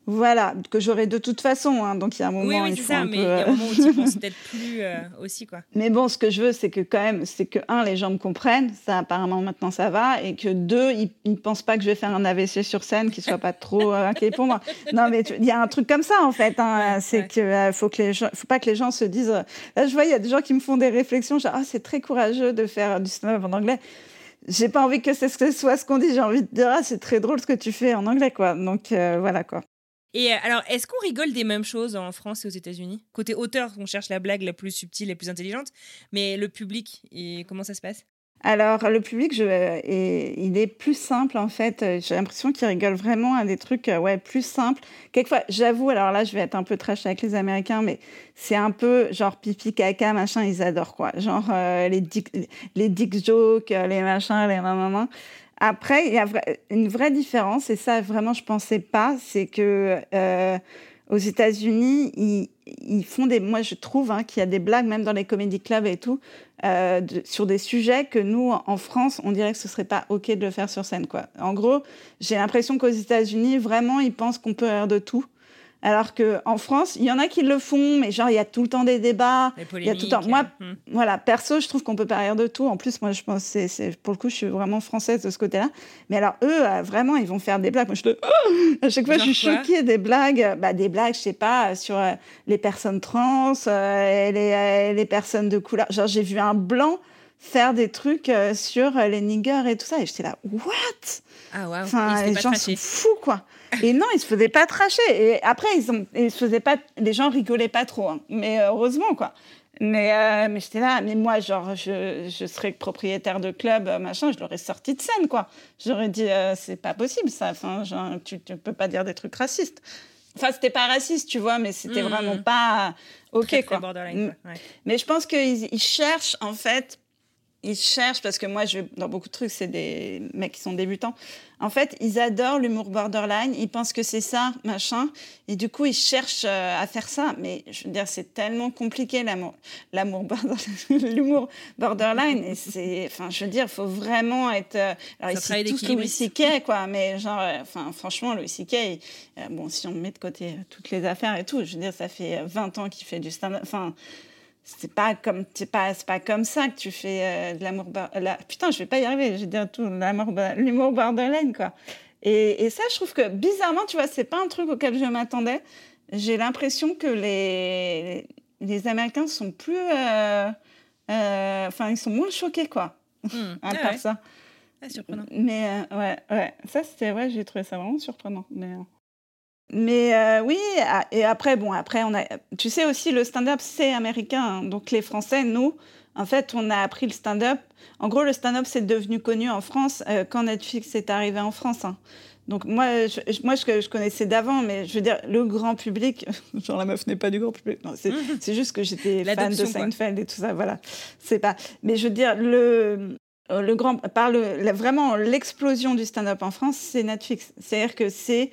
Voilà, que j'aurai de toute façon. Hein, donc il y a un moment. Oui, oui c'est ça, mais il y a un moment où tu penses <laughs> peut-être plus euh, aussi, quoi. Mais bon, ce que je veux, c'est que quand même, c'est que un, les gens me comprennent, ça apparemment maintenant ça va, et que deux, ils ne pensent pas que je vais faire un AVC sur scène, qu'ils soient pas trop euh, pour moi. Non, mais il y a un truc comme ça en fait. Hein, c'est qu'il que euh, faut que les gens, faut pas que les gens se disent. là, je vois, il y a des gens qui me font des réflexions, genre ah c'est très courageux de faire du stand-up en anglais j'ai pas envie que ce soit ce qu'on dit. J'ai envie de dire, ah, c'est très drôle ce que tu fais en anglais, quoi. Donc, voilà, quoi. Et euh, alors, est-ce qu'on rigole des mêmes choses en France et aux États-Unis? Côté auteur, on cherche la blague la plus subtile, la plus intelligente, mais le public, et comment ça se passe? Alors, le public, je, il est plus simple, en fait. J'ai l'impression qu'il rigole vraiment à des trucs euh, ouais, plus simples. Quelquefois, j'avoue, alors là, je vais être un peu trash avec les Américains, mais c'est un peu genre pipi, caca, machin, ils adorent, quoi. Genre euh, les, dick, les dick jokes, les machins, les mamans. Après, il y a une vraie différence, et ça, vraiment, je pensais pas, c'est que euh, aux États-Unis, ils, font des. Moi, je trouve hein, qu'il y a des blagues, même dans les comédie clubs et tout, euh, sur des sujets que nous, en France, on dirait que ce serait pas OK de le faire sur scène. Quoi. En gros, j'ai l'impression qu'aux États-Unis, vraiment, ils pensent qu'on peut rire de tout. Alors qu'en France, il y en a qui le font, mais genre, il y a tout le temps des débats. Il y a tout le temps. Moi, hmm. voilà, perso, je trouve qu'on peut pas rire de tout. En plus, moi, je pense, c'est, pour le coup, je suis vraiment française de ce côté-là. Mais alors, eux, euh, vraiment, ils vont faire des blagues. Moi, je à chaque fois, je suis choquée des blagues. Bah, des blagues, je sais pas, sur euh, les personnes trans, euh, et les, les, personnes de couleur. Genre, j'ai vu un blanc faire des trucs sur les niggers et tout ça. Et j'étais là, what? Ah, ouais. Enfin, les gens sont fous, quoi. Et non, ils se faisaient pas tracher. Et après, ils, ont, ils se faisaient pas, les gens rigolaient pas trop. Hein. Mais euh, heureusement, quoi. Mais, euh, mais j'étais là, mais moi, genre, je, je serais propriétaire de club, euh, machin, je l'aurais sorti de scène, quoi. J'aurais dit, c'est pas possible, ça. Enfin, genre, tu, tu peux pas dire des trucs racistes. Enfin, c'était pas raciste, tu vois, mais c'était mmh. vraiment pas OK, quoi. Mmh. Mais je pense qu'ils cherchent, en fait, ils cherchent, parce que moi, je, dans beaucoup de trucs, c'est des mecs qui sont débutants. En fait, ils adorent l'humour borderline, ils pensent que c'est ça, machin, et du coup, ils cherchent euh, à faire ça. Mais je veux dire, c'est tellement compliqué l'amour, l'amour <laughs> l'humour borderline. Et c'est, enfin, je veux dire, il faut vraiment être. Euh, alors, ici, tous Louis C.K., quoi, mais genre, euh, enfin, franchement, Louis C.K., bon, si on met de côté toutes les affaires et tout, je veux dire, ça fait 20 ans qu'il fait du stand-up. Enfin, c'est pas comme c'est pas pas comme ça que tu fais euh, de l'amour la... putain je vais pas y arriver je vais dire tout l'amour l'humour borderline quoi. Et, et, ça je trouve que bizarrement tu vois c'est pas un truc auquel je m'attendais. J'ai l'impression que les les américains sont plus euh, euh, enfin ils sont moins choqués quoi. Mmh. <laughs> à ah part ça. Ah, surprenant. Mais ouais ouais. Ça c'était vrai j'ai trouvé ça vraiment surprenant mais mais euh, oui, ah, et après, bon, après, on a, tu sais aussi, le stand-up, c'est américain. Hein. donc les Français, nous, en fait, on a appris le stand-up. En gros, le stand-up, c'est devenu connu en France euh, quand Netflix est arrivé en France. Hein. Donc moi, je, moi, je, je connaissais d'avant, mais je veux dire, le grand public, <laughs> genre la meuf n'est pas du grand public. <laughs> C'est juste que j'étais fan de Seinfeld et tout ça, voilà. C'est pas. Mais je veux dire, le, le grand, par le, vraiment l'explosion du stand-up en France, c'est Netflix. C'est-à-dire que c'est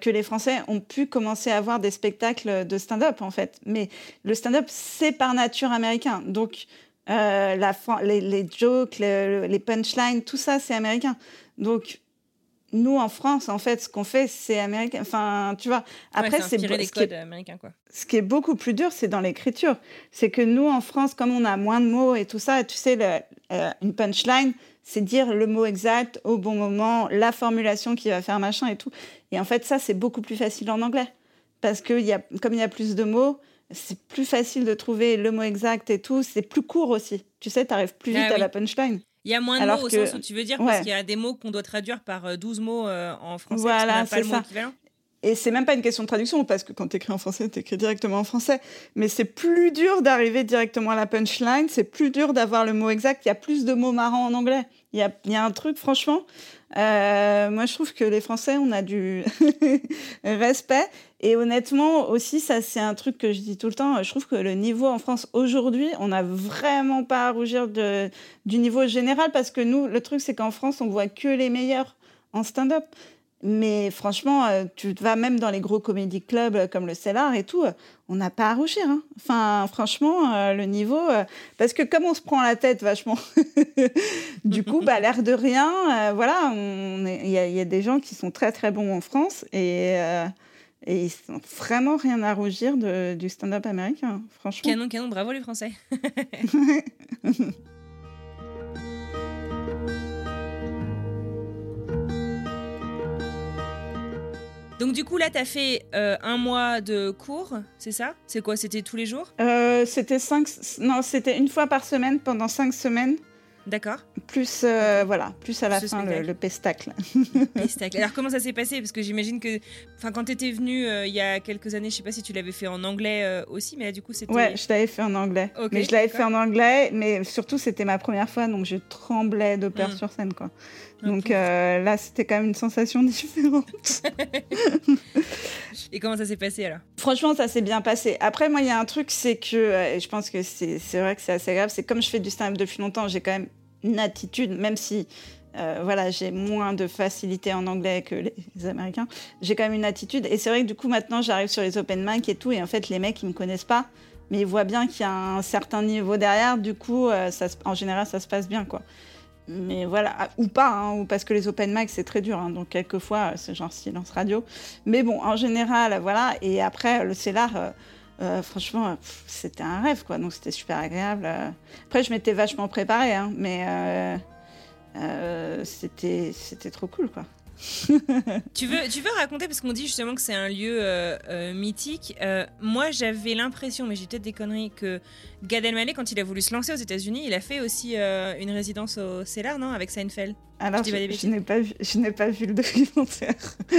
que les Français ont pu commencer à avoir des spectacles de stand-up en fait. Mais le stand-up, c'est par nature américain. Donc la, les, les, jokes, les, les punchlines, tout ça, c'est américain. Donc nous en France, en fait, ce qu'on fait, c'est américain. Enfin, tu vois. Après, c'est codes américains, quoi. Ce qui est beaucoup plus dur, c'est dans l'écriture. C'est que nous, en France, comme on a moins de mots et tout ça, tu sais, euh, une punchline, c'est dire le mot exact au bon moment, la formulation qui va faire machin et tout. Et en fait, ça, c'est beaucoup plus facile en anglais. Parce que y a, comme il y a plus de mots, c'est plus facile de trouver le mot exact et tout. C'est plus court aussi. Tu sais, tu arrives plus ah vite à la punchline. Il y a moins de mots au sens où tu veux dire, parce qu'il y a des mots qu'on doit traduire par 12 euh, mots euh, en français. Voilà, c'est ça. Et c'est même pas une question de traduction, parce que quand tu écris en français, tu écris directement en français. Mais c'est plus dur d'arriver directement à la punchline, c'est plus dur d'avoir le mot exact. Il y a plus de mots marrants en anglais. Il y a, y a un truc, franchement, euh, moi je trouve que les Français, on a du <laughs> respect. Et honnêtement, aussi, ça, c'est un truc que je dis tout le temps. Je trouve que le niveau en France aujourd'hui, on n'a vraiment pas à rougir de, du niveau général parce que nous, le truc, c'est qu'en France, on voit que les meilleurs en stand-up. Mais franchement, euh, tu vas même dans les gros comédie clubs euh, comme le Cellar et tout, on n'a pas à rougir. Hein. Enfin, franchement, euh, le niveau. parce que comme on se prend la tête vachement, <laughs> du coup, bah, l'air de rien, voilà, il y, y, a des gens qui sont très très bons en France et et ils n'ont vraiment rien à rougir de, du stand-up américain, franchement. Canon, canon, bravo les Français. <laughs> <laughs> Donc du coup là, tu fait euh, un mois de cours, c'est ça? C'est quoi? C'était tous les jours? Euh, C'était c'était une fois par semaine pendant cinq semaines. D'accord. Plus, euh, voilà, plus à la fin le, pestacle. <laughs> pestacle. Alors comment ça s'est passé? Parce que j'imagine que, enfin, quand tu étais venu euh, il y a quelques années, je sais pas si tu l'avais fait en anglais euh, aussi, mais là, du coup c'était. Ouais, je l'avais fait en anglais. mais je l'avais fait en anglais, mais surtout c'était ma première fois, donc je tremblais de peur hmm. sur scène, quoi. Donc là, c'était quand même une sensation <laughs> différente. <laughs> Et comment ça s'est passé alors? Franchement, ça s'est bien passé. Après, moi, il y a un truc, c'est que, et je pense que c'est vrai que c'est assez grave, c'est comme je fais du stand-up depuis longtemps, j'ai quand même attitude, même si euh, voilà, j'ai moins de facilité en anglais que les, Américains, j'ai quand même une attitude. Et c'est vrai que du coup, maintenant, j'arrive sur les open mic et tout, et en fait, les mecs, ils me connaissent pas, mais ils voient bien qu'il y a un certain niveau derrière. Du coup, euh, ça, en général, ça se passe bien, quoi. Mais voilà, ah, ou pas, hein, ou parce que les open mic, c'est très dur. Hein, donc, quelquefois, c'est genre silence radio. Mais bon, en général, voilà. Et après, le CELAR. Euh, euh, franchement, c'était un rêve, quoi. Donc c'était super agréable. Après, je m'étais vachement préparée, hein, mais euh, euh, c'était c'était trop cool, quoi. Tu, veux, tu veux raconter, parce qu'on dit justement que c'est un lieu euh, euh, mythique. Euh, moi, j'avais l'impression, mais j'ai peut-être des conneries, que Gad Elmaleh, quand il a voulu se lancer aux États-Unis, il a fait aussi une résidence au Cellar, non Avec Seinfeld. Alors, je, je, n'ai pas, vu, je n'ai pas vu le documentaire. <laughs> je,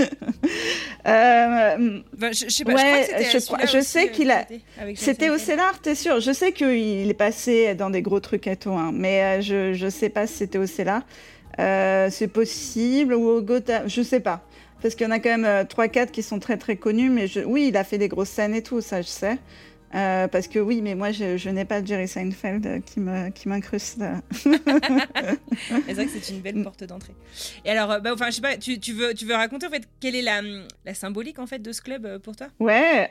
sais pas, je, que je, sais qu'il a. C'était au Cellar, t'es sûr? Je sais qu'il est passé dans des gros trucs à tout, hein, mais je ne sais pas si c'était au Cellar. Euh, c'est possible, ou au Gotham, je sais pas. Parce qu'il y en a quand même euh, 3-4 qui sont très très connus, mais je... oui, il a fait des grosses scènes et tout, ça je sais. Euh, parce que oui, mais moi je, je n'ai pas Jerry Seinfeld qui me qui m'incruste. <laughs> c'est vrai que c'est une belle porte d'entrée. Et alors, bah, enfin, je sais pas, tu, tu, veux tu veux raconter en fait quelle est la, la symbolique en fait de ce club pour toi? Ouais.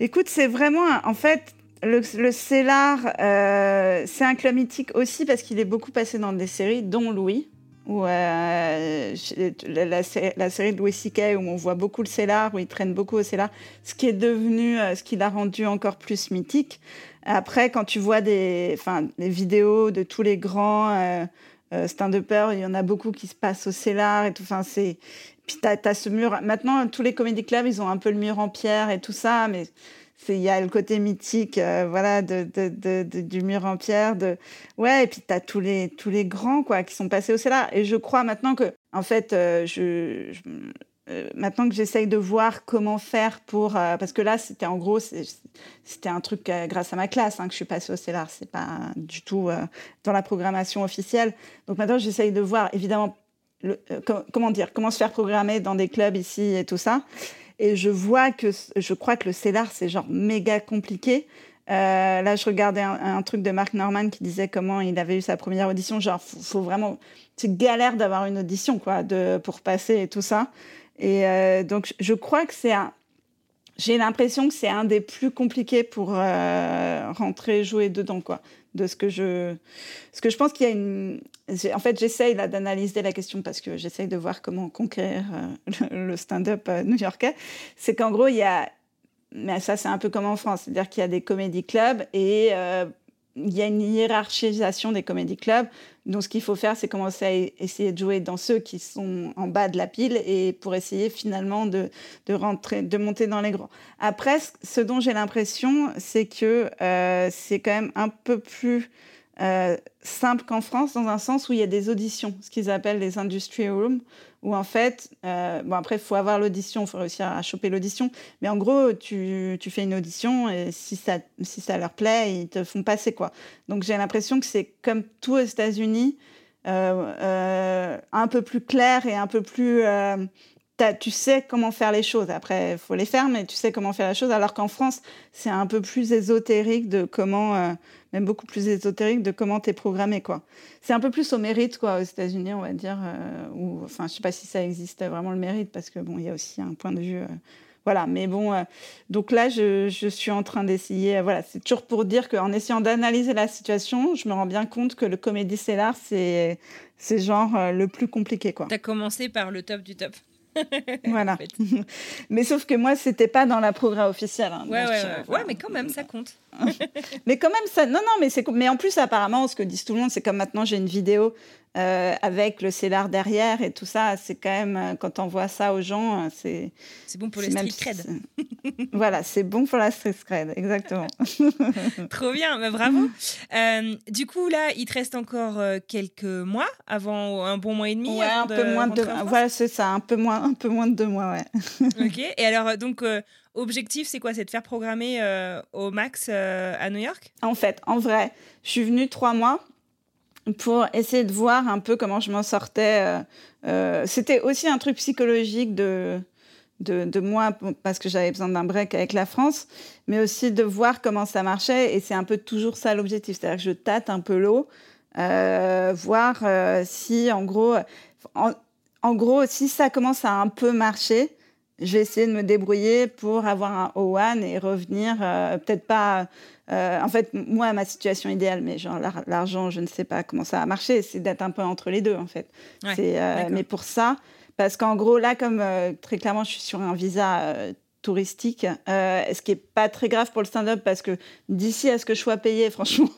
Écoute, c'est vraiment en fait le, le Cellar, euh, c'est un club mythique aussi parce qu'il est beaucoup passé dans des séries, dont Louis, ou euh, la, série de Louis C.K. où on voit beaucoup le Cellar, où il traîne beaucoup au Cellar, ce qui est devenu, euh, ce qui l'a rendu encore plus mythique. Après, quand tu vois des, des vidéos de tous les grands stand-uppers, il y en a beaucoup qui se passent au Cellar et tout. Enfin, c'est puis t'as as ce mur. Maintenant, tous les comédie clubs, ils ont un peu le mur en pierre et tout ça, mais il y a le côté mythique euh, voilà de, de, de, du mur en pierre de ouais et puis tu as tous les tous les grands quoi qui sont passés au CELA et je crois maintenant que en fait euh, je, euh, maintenant que j'essaye de voir comment faire pour parce que là c'était en gros c'était un truc grâce à ma classe hein, que je suis passée au CELAR c'est pas du tout dans la programmation officielle. Donc maintenant j'essaye de voir évidemment comment dire comment se faire programmer dans des clubs ici et tout ça et je vois que je crois que le CELAR, c'est genre méga compliqué. là, je regardais un, truc de Mark Norman qui disait comment il avait eu sa première audition. Genre, faut, faut vraiment, c'est galère d'avoir une audition, quoi, de, pour passer et tout ça. Et donc, je crois que c'est un, j'ai l'impression que c'est un des plus compliqués pour euh, rentrer, jouer dedans, quoi. De ce que je, ce que je pense qu'il y a une. En fait, j'essaye d'analyser la question parce que j'essaye de voir comment conquérir euh, <laughs> le stand-up euh, new-yorkais. C'est qu'en gros, il y a, mais ça c'est un peu comme en France, c'est-à-dire qu'il y a des comédie clubs et il y a une hiérarchisation des comédie clubs. Donc, ce qu'il faut faire, c'est commencer à essayer de jouer dans ceux qui sont en bas de la pile et pour essayer finalement de, de rentrer, de monter dans les grands. Après, ce dont j'ai l'impression, c'est que euh, c'est quand même un peu plus euh, simple qu'en France, dans un sens où il y a des auditions, ce qu'ils appellent les industry rooms, où en fait, euh, bon après, il faut avoir l'audition, il faut réussir à choper l'audition, mais en gros, tu, tu, fais une audition et si ça, si ça leur plaît, ils te font passer quoi. Donc j'ai l'impression que c'est comme tout aux États-Unis, euh, un peu plus clair et un peu plus tu sais comment faire les choses. Après, il faut les faire, mais tu sais comment faire les choses. Alors qu'en France, c'est un peu plus ésotérique de comment, euh, même beaucoup plus ésotérique de comment t'es programmé, quoi. C'est un peu plus au mérite, quoi, aux États-Unis, on va dire. Euh, ou, enfin, je sais pas si ça existe vraiment le mérite, parce que bon, il y a aussi un point de vue. Euh, voilà, mais bon, donc là, je, je, suis en train d'essayer. voilà, c'est toujours pour dire qu'en essayant d'analyser la situation, je me rends bien compte que le comédie stellar, c'est genre le plus compliqué, quoi. T'as commencé par le top du top. Voilà. <laughs> mais sauf que moi, c'était pas dans la programme officielle. Hein, ouais, ouais, euh, ouais. mais quand même, ça compte. <laughs> mais quand même, ça. Non, non, mais c'est. Mais en plus, apparemment, ce que disent tout le monde, c'est comme maintenant, j'ai une vidéo euh, avec le CELAR derrière et tout ça, c'est quand même, euh, quand on voit ça aux gens, euh, c'est... C'est bon pour les street cred. <laughs> voilà, c'est bon pour la street cred, exactement. <laughs> Trop bien, bah, bravo. du coup, là, il te reste encore quelques mois avant un bon mois et demi Ouais, un peu moins de... Voilà, c'est ça, un peu moins, un peu moins de deux mois, ouais. <laughs> ok, et alors, donc... Objectif, c'est quoi? C'est de faire programmer au max à New York? En fait, en vrai, je suis venue trois mois pour essayer de voir un peu comment je m'en sortais. Euh, euh, c'était aussi un truc psychologique de, de, moi, parce que j'avais besoin d'un break avec la France, mais aussi de voir comment ça marchait. Et c'est un peu toujours ça l'objectif. C'est-à-dire que je tâte un peu l'eau, euh, voir si, en gros, en, gros, si ça commence à un peu marcher, je vais essayer de me débrouiller pour avoir un O1 et revenir, peut-être pas euh, en fait, moi, ma situation idéale, mais genre l'argent, je ne sais pas comment ça va marcher, c'est d'être un peu entre les deux, en fait. Euh, mais pour ça, parce qu'en gros, là, comme euh, très clairement, je suis sur un visa touristique, euh, ce qui est pas très grave pour le stand-up parce que d'ici à ce que je sois payée, <laughs> franchement,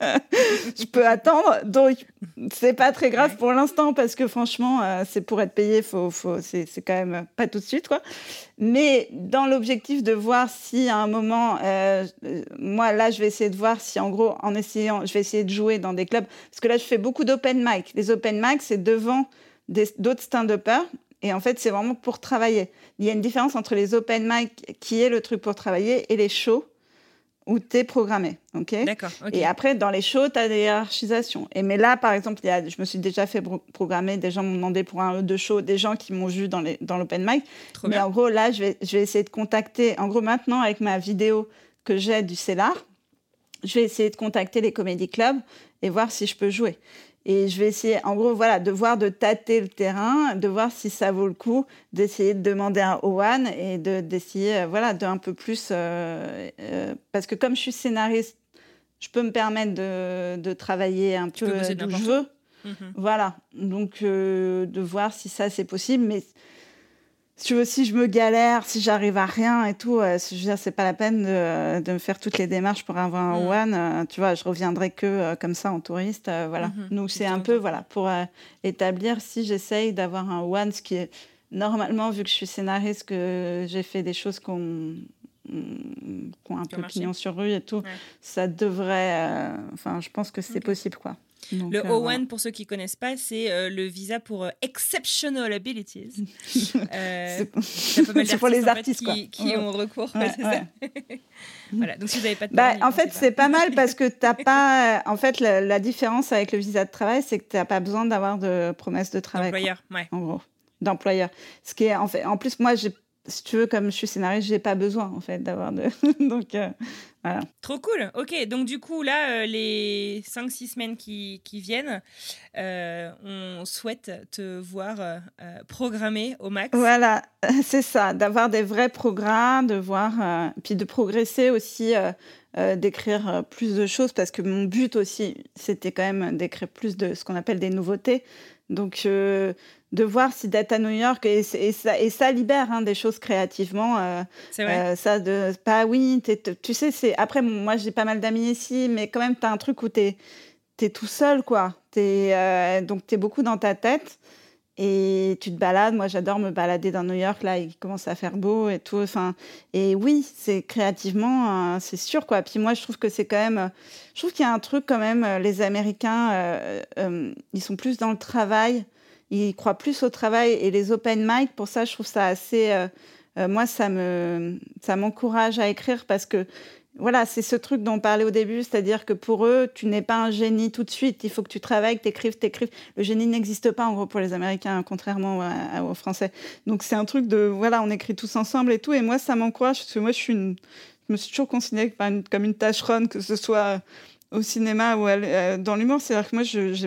je peux attendre. Donc, c'est pas très grave pour l'instant parce que franchement, euh, c'est pour être payé, faut, faut, c'est, quand même pas tout de suite, quoi. Mais dans l'objectif de voir si à un moment, euh, moi là, je vais essayer de voir si en gros, en essayant, je vais essayer de jouer dans des clubs parce que là, je fais beaucoup d'open mic. Les open mic, c'est devant d'autres stand-uppers et en fait, c'est vraiment pour travailler. Il y a une différence entre les open mic, qui est le truc pour travailler, et les shows où tu es programmé. D'accord. Et après, dans les shows, tu as des hiérarchisations. Et mais là, par exemple, y a, je me suis déjà fait programmer, des gens m'ont demandé pour un ou deux shows, des gens qui m'ont vu dans, les, dans l'open mic. Trop mais en gros, là, je vais, je vais essayer de contacter, en gros, maintenant, avec ma vidéo que j'ai du CELAR, je vais essayer de contacter les comédie clubs et voir si je peux jouer. Et je vais essayer, en gros, voilà, de voir, de tâter le terrain, de voir si ça vaut le coup d'essayer de demander un O1 et de, d'essayer, euh, voilà, d'un peu plus. Euh, euh, parce que comme je suis scénariste, je peux me permettre de, de travailler un peu d'où je veux. Mhm. Voilà. Donc, de voir si ça, c'est possible. Mais si tu veux, si je me galère, si j'arrive à rien et tout, euh, je veux dire, c'est pas la peine de, de, me faire toutes les démarches pour avoir un mm. one. Euh, tu vois, je reviendrai que euh, comme ça en touriste. voilà. Mm-hmm. Donc, c'est un peu, voilà, pour établir si j'essaye d'avoir un one, ce qui est normalement, vu que je suis scénariste, que j'ai fait des choses qu'on qu un peu pignon sur rue et tout, ça devrait. Enfin, je pense que c'est possible, quoi le euh, O1, pour ceux qui ne connaissent pas, c'est euh, le visa pour euh, Exceptional Abilities. <laughs> <laughs> c'est pour les artistes qui, ont recours. <laughs> voilà, donc si vous n'avez pas de bah, En fait, c'est pas mal parce que tu n'as pas. En fait, la, différence avec le visa de travail, c'est que tu n'as pas besoin d'avoir de promesse de travail. D'employeur, ouais. En gros. D'employeur. Ce qui est, en, fait, en plus, moi, j'ai si tu veux, comme je suis scénariste, j'ai pas besoin en fait d'avoir de. <laughs> Donc Voilà. Trop cool. Ok, donc du coup, là, euh, les 5-6 semaines qui, qui viennent, euh, on souhaite te voir euh, programmer au max. Voilà, <laughs> c'est ça, d'avoir des vrais programmes, de voir, puis de progresser aussi, d'écrire plus de choses, parce que mon but aussi, c'était quand même d'écrire plus de ce qu'on appelle des nouveautés. Donc, de voir si d'être à New York et, ça, et ça, libère hein, des choses créativement. Euh, c'est vrai. Euh, ça de pas oui, tu sais c'est après moi j'ai pas mal d'amis ici, mais quand même tu as un truc où tu es, tout seul quoi. Es, euh, donc tu es beaucoup dans ta tête et tu te balades. Moi j'adore me balader dans New York là, il commence à faire beau et tout. Enfin et oui c'est créativement c'est sûr quoi. Puis moi je trouve que c'est quand même je trouve qu'il y a un truc quand même les Américains ils sont plus dans le travail ils croient plus au travail et les open mic, pour ça, je trouve ça assez. Euh, euh, moi, ça me, ça m'encourage à écrire parce que voilà, c'est ce truc dont on parlait au début, c'est-à-dire que pour eux, tu n'es pas un génie tout de suite. Il faut que tu travailles, que tu écrives, t'écrives. Le génie n'existe pas, en gros, pour les Américains, contrairement aux Français. Donc, c'est un truc de, voilà, on écrit tous ensemble et tout. Et moi, ça m'encourage, parce que moi, je suis une, je me suis toujours considérée comme une tâcheronne, que ce soit au cinéma ou euh, dans l'humour. C'est-à-dire que moi, je,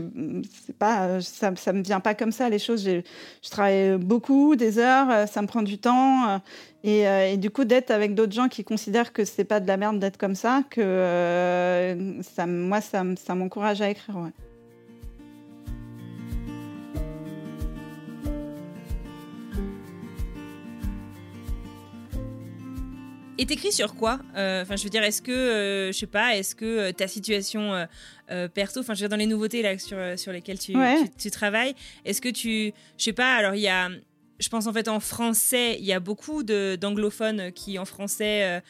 pas, euh, ça, ça me vient pas comme ça les choses. Je travaille beaucoup, des heures, euh, ça me prend du temps. Et, du coup, d'être avec d'autres gens qui considèrent que c'est pas de la merde d'être comme ça, que ça, moi, ça, ça m'encourage à écrire. Et t'écris sur quoi euh, Enfin, je veux dire, est-ce que, euh, je sais pas, est-ce que euh, ta situation perso, enfin, je veux dire, dans les nouveautés là sur, sur lesquelles tu, tu, travailles, est-ce que tu, je sais pas, alors il y a, je pense en fait en français, il y a beaucoup d'anglophones qui en français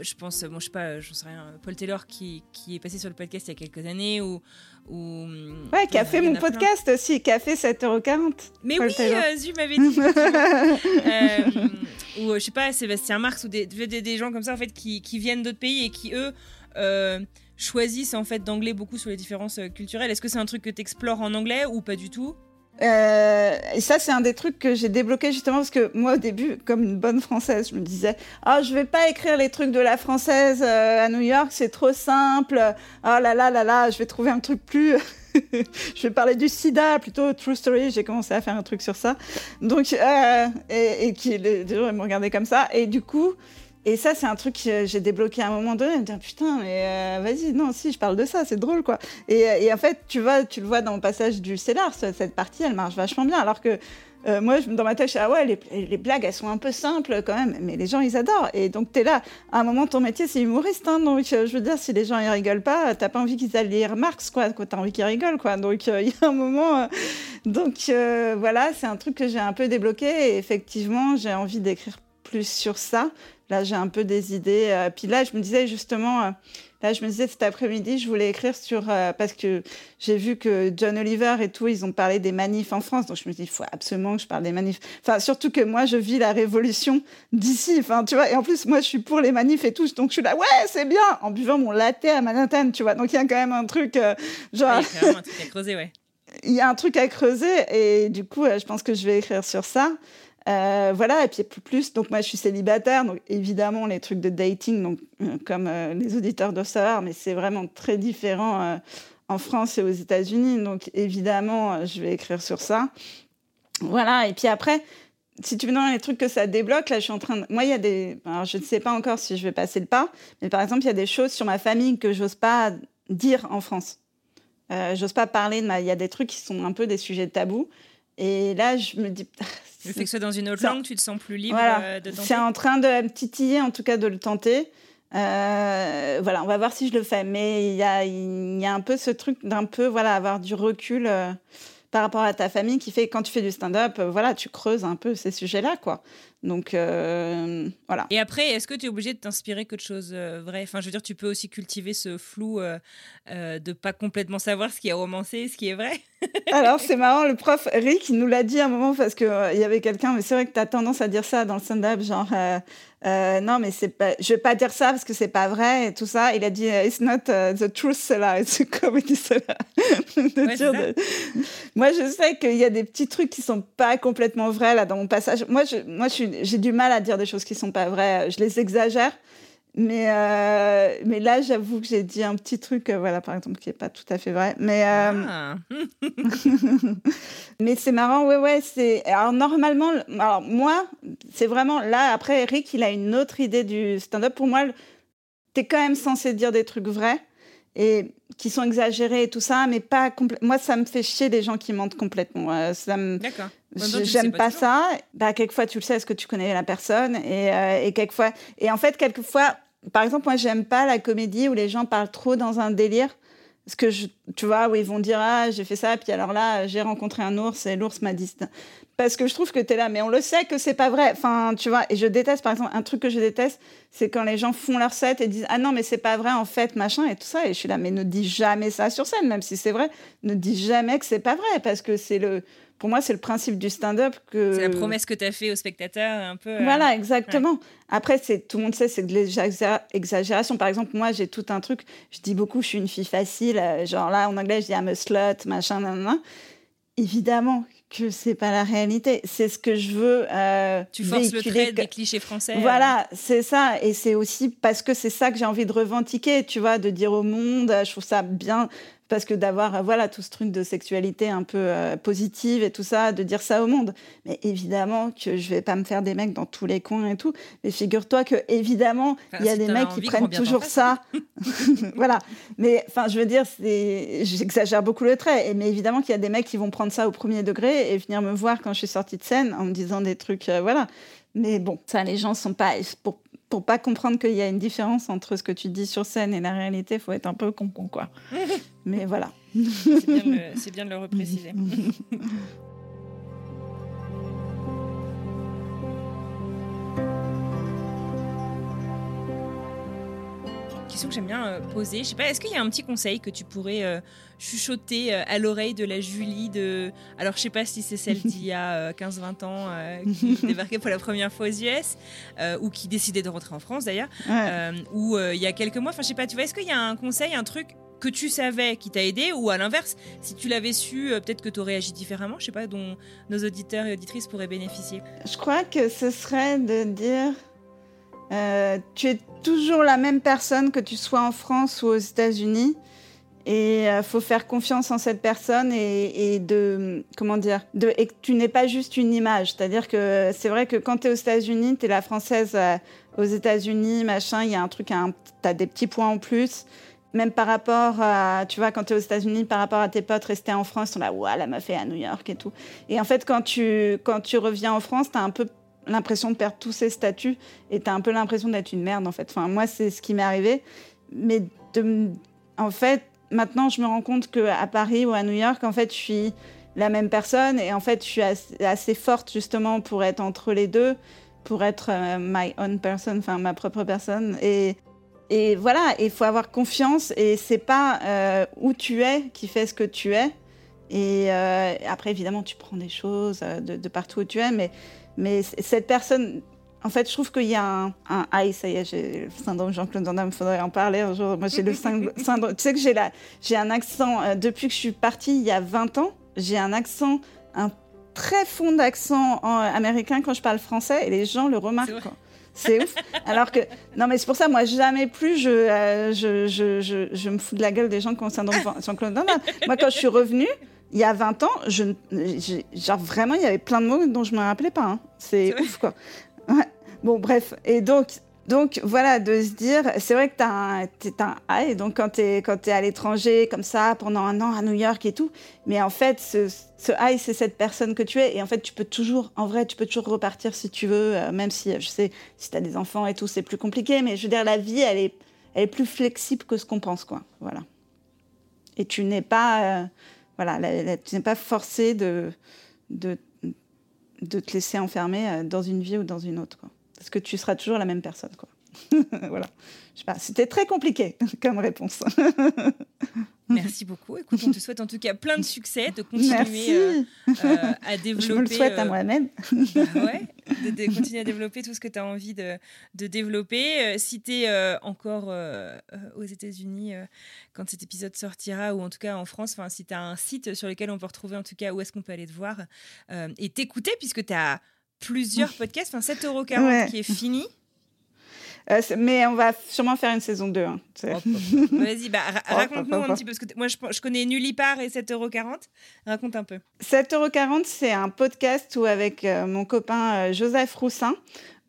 je pense, bon, je sais pas, j'en sais rien, Paul Taylor qui, qui, est passé sur le podcast il y a quelques années ou. ou ouais, qui a fait mon podcast aussi, qui a fait 7,40€. Mais oui, euh, Zu m'avait dit. <laughs> euh, ou je sais pas, Sébastien Marx ou des, des, des, gens comme ça en fait qui, qui viennent d'autres pays et qui eux. Euh, choisissent en fait d'anglais beaucoup sur les différences euh, culturelles. Est-ce que c'est un truc que tu explores en anglais ou pas du tout? Euh, et ça, c'est un des trucs que j'ai débloqué justement parce que moi, au début, comme une bonne française, je me disais Ah, oh, je vais pas écrire les trucs de la française euh, à New York, c'est trop simple. Oh là là là là, je vais trouver un truc plus. <laughs> je vais parler du sida, plutôt True Story. J'ai commencé à faire un truc sur ça. Donc, euh, et, et, qui, les gens me regardaient comme ça. Et du coup, et ça, c'est un truc que j'ai débloqué à un moment donné. Me dire, putain, mais euh, vas-y, non, si, je parle de ça, c'est drôle, quoi. Et, et, en fait, tu vois, tu le vois dans le passage du scénar, cette partie, elle marche vachement bien. Alors que euh, moi, dans ma tête, je ah ouais, les, blagues, elles sont un peu simples quand même, mais les gens, ils adorent. Et donc, tu es là. À un moment, ton métier, c'est humoriste. Hein, donc, euh, je veux dire, si les gens, ils rigolent pas, t'as pas envie qu'ils aillent lire Marx, quoi. T'as envie qu'ils rigolent, quoi. Donc, <laughs> il y a un moment. donc, voilà, c'est un truc que j'ai un peu débloqué. Et effectivement, j'ai envie d'écrire plus sur ça. Là, j'ai un peu des idées. Euh, puis là, je me disais justement, euh, là, je me disais cet après-midi, je voulais écrire sur euh, parce que j'ai vu que John Oliver et tout, ils ont parlé des manifs en France. Donc je me dis, il faut absolument que je parle des manifs. Enfin, surtout que moi, je vis la révolution d'ici. Enfin, tu vois. Et en plus, moi, je suis pour les manifs et tout. Donc je suis là, ouais, c'est bien, en buvant mon latte à Manhattan, tu vois. Donc il y a quand même un truc genre. il y a un truc à creuser, ouais. <laughs> Il y a un truc à creuser et du coup, je pense que je vais écrire sur ça. Euh, voilà, et puis plus, donc moi je suis célibataire, donc évidemment les trucs de dating, donc, euh, comme euh, les auditeurs doivent savoir, mais c'est vraiment très différent en France et aux États-Unis, donc évidemment je vais écrire sur ça. Voilà, et puis après, si tu veux dans les trucs que ça débloque, là je suis en train de... Moi il y a des... Alors je ne sais pas encore si je vais passer le pas, mais par exemple il y a des choses sur ma famille que j'ose pas dire en France. j'ose pas parler de ma... Il y a des trucs qui sont un peu des sujets tabous. Et là, je me dis, le <laughs> fait que ce soit dans une autre langue, tu te sens plus libre euh, de tenter. C'est en train de titiller, en tout cas, de le tenter. Euh, voilà, on va voir si je le fais. Mais il y a, y a un peu ce truc d'un peu, voilà, avoir du recul euh, par rapport à ta famille qui fait quand tu fais du stand-up, voilà, tu creuses un peu ces sujets-là, quoi. Donc euh, voilà. Et après, est-ce que tu es obligé de t'inspirer que de choses euh, vraies? Enfin, je veux dire, tu peux aussi cultiver ce flou euh, euh de pas complètement savoir ce qui est romancé, ce qui est vrai. <laughs> Alors, c'est marrant, le prof Rick, nous l'a dit à un moment parce qu'il il y avait quelqu'un, mais c'est vrai que tu as tendance à dire ça dans le stand-up, genre non, mais c'est pas, je vais pas dire ça parce que c'est pas vrai et tout ça. Il a dit It's not the truth, c'est là, it's a comedy, c'est là. <laughs> Moi, je sais qu'il y a des petits trucs qui sont pas complètement vrais là dans mon passage. Moi, je, moi, je suis j'ai du mal à dire des choses qui sont pas vraies. Je les exagère. Mais, euh, mais là, j'avoue que j'ai dit un petit truc, euh, voilà, par exemple, qui n'est pas tout à fait vrai. Mais, euh, Ah. <laughs> <laughs> mais c'est marrant, ouais, ouais. C'est... Alors, normalement, alors, moi, c'est vraiment là. Après, Eric, il a une autre idée du stand-up. Pour moi, tu es quand même censé dire des trucs vrais et qui sont exagérés et tout ça, mais pas complètement. Moi, ça me fait chier des gens qui mentent complètement. Euh, ça me... D'accord. J'aime pas, ça. Bah, quelquefois, tu le sais, est-ce que tu connais la personne et, euh, et quelquefois. Et en fait, quelquefois, par exemple, moi, j'aime pas la comédie où les gens parlent trop dans un délire. Parce que, je, tu vois, où ils vont dire Ah, j'ai fait ça, puis alors là, j'ai rencontré un ours et l'ours m'a dit. Parce que je trouve que tu es là, mais on le sait que c'est pas vrai. Enfin, tu vois, et je déteste, par exemple, un truc que je déteste, c'est quand les gens font leur set et disent Ah non, mais c'est pas vrai, en fait, machin, et tout ça. Et je suis là, mais ne dis jamais ça sur scène, même si c'est vrai. Ne dis jamais que c'est pas vrai, parce que c'est le. Pour moi, c'est le principe du stand-up que. C'est la promesse que tu as fait au spectateur, un peu. euh, Voilà, exactement. Après, c'est tout le monde sait, c'est de l'exagération. Par exemple, moi, j'ai tout un truc. Je dis beaucoup, je suis une fille facile. euh, Genre là, en anglais, je dis I'm a slut, machin, nanana. Évidemment que c'est pas la réalité. C'est ce que je veux. euh, Tu forces le véhiculer trait des clichés français. euh. Voilà, c'est ça. Et c'est aussi parce que c'est ça que j'ai envie de revendiquer, tu vois, de dire au monde, euh, je trouve ça bien, parce que d'avoir, euh, voilà, tout ce truc de sexualité un peu euh, positive et tout ça, de dire ça au monde. Mais évidemment que je vais pas me faire des mecs dans tous les coins et tout. Mais figure-toi que, évidemment, Enfin, il y a si des mecs qui prennent toujours ça. <laughs> voilà. Mais enfin, je veux dire, j'exagère beaucoup le trait. Et, mais évidemment qu'il y a des mecs qui vont prendre ça au premier degré et venir me voir quand je suis sortie de scène en me disant des trucs, euh, voilà. Mais bon, ça, les gens sont pas. Pour, pour pas comprendre qu'il y a une différence entre ce que tu dis sur scène et la réalité, il faut être un peu con, con quoi. <laughs> Mais voilà. C'est bien, bien de le <laughs> repréciser. <laughs> Question que j'aime bien euh, poser. Je sais pas, est-ce qu'il y a un petit conseil que tu pourrais euh, chuchoter euh, à l'oreille de la Julie de. Alors, je sais pas si c'est celle d'il y a euh, 15-20 ans euh, qui <laughs> débarquait pour la première fois aux US euh, ou qui décidait de rentrer en France d'ailleurs Ouais. euh, ou il y a quelques mois. Enfin, je sais pas, tu vois, est-ce qu'il y a un conseil, un truc que tu savais qui t'a aidé ou à l'inverse, si tu l'avais su, peut-être que tu aurais agi différemment, je sais pas, dont nos auditeurs et auditrices pourraient bénéficier? Je crois que ce serait de dire euh, tu es toujours la même personne que tu sois en France ou aux États-Unis. Et il faut faire confiance en cette personne et, de comment dire et que tu n'es pas juste une image. C'est-à-dire que c'est vrai que quand tu es aux États-Unis, tu es la française euh, aux États-Unis, machin, il y a un truc, tu as des petits points en plus. Même par rapport à, tu vois, quand tu es aux États-Unis, par rapport à tes potes restés en France, sont là, ouah, la meuf est à New York et tout. Et en fait, quand tu, quand tu reviens en France, tu as un peu l'impression de perdre tous ces statuts et tu as un peu l'impression d'être une merde, en fait. Enfin, moi, c'est ce qui m'est arrivé. Mais en fait, maintenant, je me rends compte qu'à Paris ou à New York, en fait, je suis la même personne et en fait, je suis assez, forte justement pour être entre les deux, pour être euh, my own person, enfin, ma propre personne. Et, et voilà, il faut avoir confiance et c'est pas euh, où tu es qui fait ce que tu es. Et euh, après, évidemment, tu prends des choses de, de partout où tu es, mais, mais cette personne, en fait, je trouve qu'il y a un, un ah, ça y est, j'ai le syndrome Jean-Claude Van Damme, il faudrait en parler un jour. Moi, j'ai le <laughs> syndrome, tu sais que j'ai la, j'ai un accent, euh, depuis que je suis partie il y a 20 ans, j'ai un accent, un très fond d'accent en- américain quand je parle français et les gens le remarquent. C'est ouf. Alors que, non, mais c'est pour ça, moi, jamais plus je, euh, je, je, je, je me fous de la gueule des gens qui ont le syndrome Jean-Claude Van Damme. Moi, quand je suis revenue, il y a 20 ans, je, ne- genre vraiment, il y avait plein de mots dont je me rappelais pas. hein. C'est ouf, quoi. Ouais. Bon, bref. Et donc, donc voilà, de se dire, c'est vrai que tu un, t'es un high, donc quand tu es, t'es à l'étranger, comme ça, pendant un an à New York et tout, mais en fait, ce, ce high, c'est cette personne que tu es, et en fait, tu peux toujours, en vrai, tu peux toujours repartir si tu veux, euh, même si, euh, je sais, si tu as des enfants et tout, c'est plus compliqué, mais je veux dire, la vie, elle est, elle est plus flexible que ce qu'on pense, quoi. Voilà. Et tu n'es pas, euh, voilà, tu n'es pas forcé de, te laisser enfermer euh, dans une vie ou dans une autre. Parce que tu seras toujours la même personne. <laughs> voilà. Je sais pas, c'était très compliqué <laughs> comme réponse. <laughs> Merci beaucoup. Écoute, on te souhaite en tout cas plein de succès, de continuer euh, euh, à développer. Je me le souhaite à euh, moi-même. Bah ouais, de, de continuer à développer tout ce que tu as envie de, de développer. Si tu es encore aux États-Unis quand cet épisode sortira, ou en tout cas en France, si tu as un site sur lequel on peut retrouver en tout cas où est-ce qu'on peut aller te voir et t'écouter, puisque tu as plusieurs podcasts, enfin 7,40€ Ouais. qui est fini. Euh, mais on va sûrement faire une saison 2. Hein. <laughs> Vas-y, bah, raconte-nous un petit peu. Parce que moi, je, connais Nullipar et 7,40€. Raconte un peu. 7,40€, c'est un podcast où, avec euh, mon copain Joseph Roussin,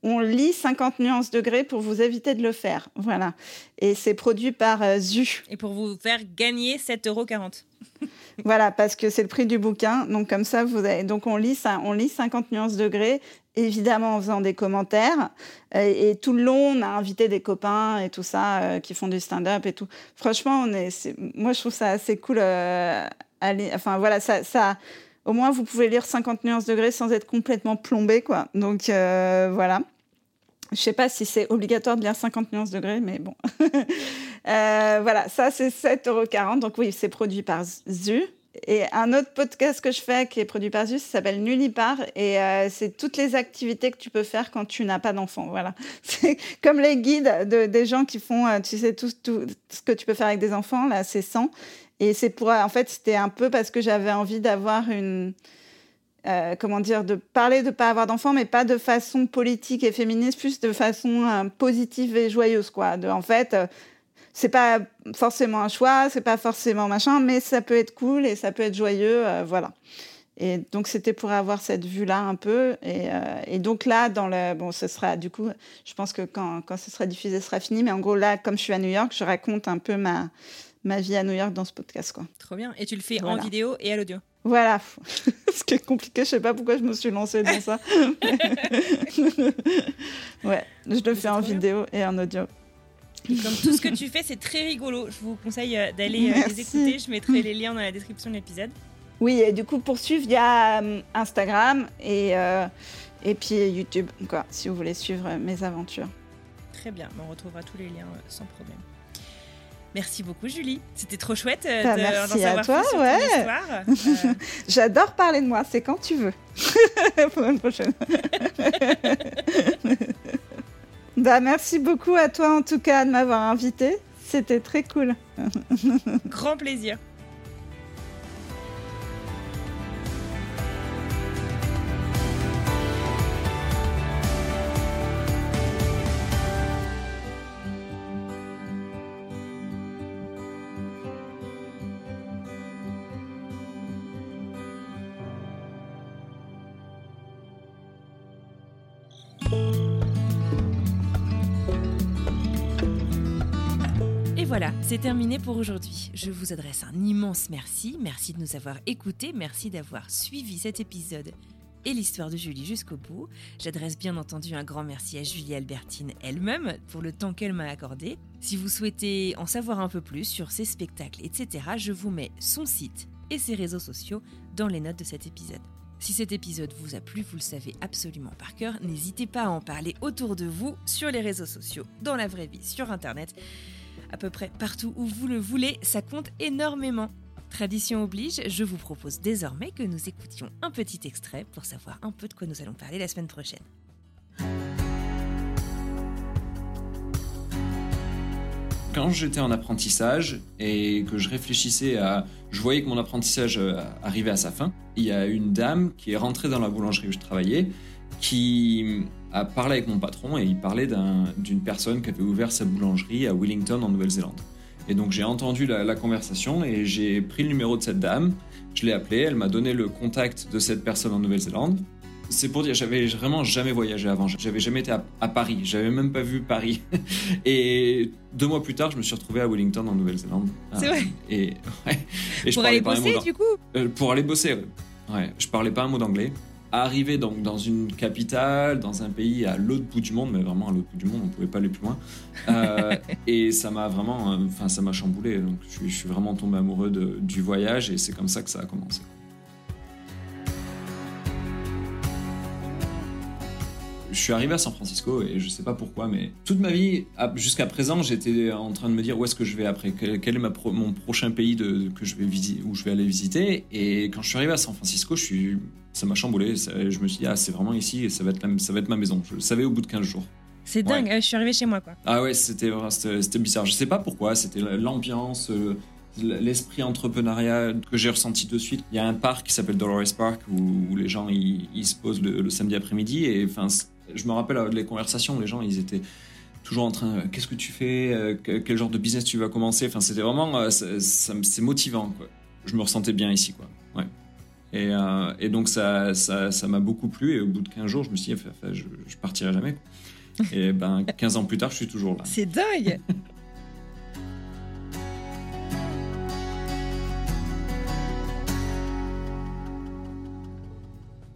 on lit 50 nuances degrés pour vous éviter de le faire. Voilà. Et c'est produit par ZU. Et pour vous faire gagner 7,40€. voilà, parce que c'est le prix du bouquin. Donc, comme ça, vous avez... donc on, lit ça, on lit 50 nuances degrés évidemment en faisant des commentaires. Et, tout le long, on a invité des copains et tout ça euh, qui font du stand-up et tout. Franchement, on est, moi, je trouve ça assez cool. Euh, enfin, voilà, ça, ça, au moins, vous pouvez lire 50 nuances degrés sans être complètement plombé, quoi. Donc, euh, voilà. Je sais pas si c'est obligatoire de lire 50 nuances degrés, mais bon. <laughs> voilà, ça, c'est 7,40 Donc, oui, c'est produit par ZU. Et un autre podcast que je fais qui est produit par Zus s'appelle Nullipar et euh, c'est toutes les activités que tu peux faire quand tu n'as pas d'enfant. Voilà. <laughs> C'est comme les guides de, des gens qui font, euh, tu sais, tout, tout, ce que tu peux faire avec des enfants. Là, c'est 100. Et c'est pour, en fait, c'était un peu parce que j'avais envie d'avoir une, euh, comment dire, de parler de ne pas avoir d'enfants, mais pas de façon politique et féministe, plus de façon positive et joyeuse, quoi. De, en fait, c'est pas forcément un choix, c'est pas forcément machin, mais ça peut être cool et ça peut être joyeux, euh, voilà. Et donc c'était pour avoir cette vue-là un peu. Et, euh, et, donc là, dans le, bon, ce sera du coup, je pense que quand, quand ce sera diffusé, ce sera fini. Mais en gros là, comme je suis à New York, je raconte un peu ma ma vie à New York dans ce podcast, quoi. Trop bien. Et tu le fais en vidéo et à l'audio. Voilà. <laughs> ce qui est compliqué, je sais pas pourquoi je me suis lancée dans ça. <laughs> <laughs> ouais, je le fais en vidéo et en audio. Comme tout ce que tu fais, c'est très rigolo. Je vous conseille euh, d'aller euh, les écouter. Je mettrai les liens dans la description de l'épisode. Oui, et du coup, pour suivre, il y a euh, Instagram et, et puis YouTube, quoi, si vous voulez suivre mes aventures. Très bien, on retrouvera tous les liens sans problème. Merci beaucoup, Julie. C'était trop chouette bah, de merci à toi, ouais. <laughs> J'adore parler de moi, c'est quand tu veux. <laughs> pour une prochaine. <laughs> Bah, merci beaucoup à toi en tout cas de m'avoir invité. C'était très cool. Grand plaisir. C'est terminé pour aujourd'hui. Je vous adresse un immense merci. Merci de nous avoir écoutés. Merci d'avoir suivi cet épisode et l'histoire de Julie jusqu'au bout. J'adresse bien entendu un grand merci à Julie Albertine elle-même pour le temps qu'elle m'a accordé. Si vous souhaitez en savoir un peu plus sur ses spectacles, etc., je vous mets son site et ses réseaux sociaux dans les notes de cet épisode. Si cet épisode vous a plu, vous le savez absolument par cœur, n'hésitez pas à en parler autour de vous, sur les réseaux sociaux, dans la vraie vie, sur Internet à peu près partout où vous le voulez, ça compte énormément. Tradition oblige, je vous propose désormais que nous écoutions un petit extrait pour savoir un peu de quoi nous allons parler la semaine prochaine. Quand j'étais en apprentissage et que je réfléchissais à... Je voyais que mon apprentissage euh, arrivait à sa fin, il y a une dame qui est rentrée dans la boulangerie où je travaillais qui a parlé avec mon patron et il parlait d'une personne qui avait ouvert sa boulangerie à Wellington en Nouvelle-Zélande. Et donc j'ai entendu la, conversation et j'ai pris le numéro de cette dame, je l'ai appelée, elle m'a donné le contact de cette personne en Nouvelle-Zélande. C'est pour dire, j'avais vraiment jamais voyagé avant, j'avais jamais été à, Paris, j'avais même pas vu Paris. <laughs> et deux mois plus tard, je me suis retrouvé à Wellington en Nouvelle-Zélande. C'est vrai. Et, <laughs> et pour aller bosser du coup? Euh, Pour aller bosser, ouais. Je parlais pas un mot d'anglais arriver donc dans une capitale, dans un pays à l'autre bout du monde, mais vraiment à l'autre bout du monde, on ne pouvait pas aller plus loin. Euh, <laughs> et ça m'a vraiment, euh, enfin ça m'a chamboulé. Donc je, je, suis vraiment tombé amoureux de, du voyage et c'est comme ça que ça a commencé. Je suis arrivé à San Francisco et je sais pas pourquoi, mais toute ma vie, jusqu'à présent, j'étais en train de me dire où est-ce que je vais après, quel, est ma mon prochain pays de, que je vais où je vais aller visiter. Et quand je suis arrivé à San Francisco, je suis, ça m'a chamboulé. je me suis dit, ah, c'est vraiment ici et ça va, être ça va être ma maison. Je le savais au bout de 15 jours. C'est dingue, je suis arrivé chez moi quoi. Ah ouais, c'était bizarre. Je sais pas pourquoi, c'était l'ambiance, euh, l'esprit entrepreneurial que j'ai ressenti de suite. Il y a un parc qui s'appelle Dolores Park où, les gens ils, se posent le, le samedi après-midi et enfin je me rappelle les conversations, les gens, ils étaient toujours en train, qu'est-ce que tu fais, quel genre de business tu vas commencer? Enfin, c'était vraiment, c'est motivant. Quoi. Je me ressentais bien ici, quoi. Ouais. Et, et donc ça, ça, ça m'a beaucoup plu. Et au bout de 15 jours, je me suis dit, je, je partirai jamais. Et <laughs> ben, 15 ans plus tard, je suis toujours là. C'est dingue. <laughs>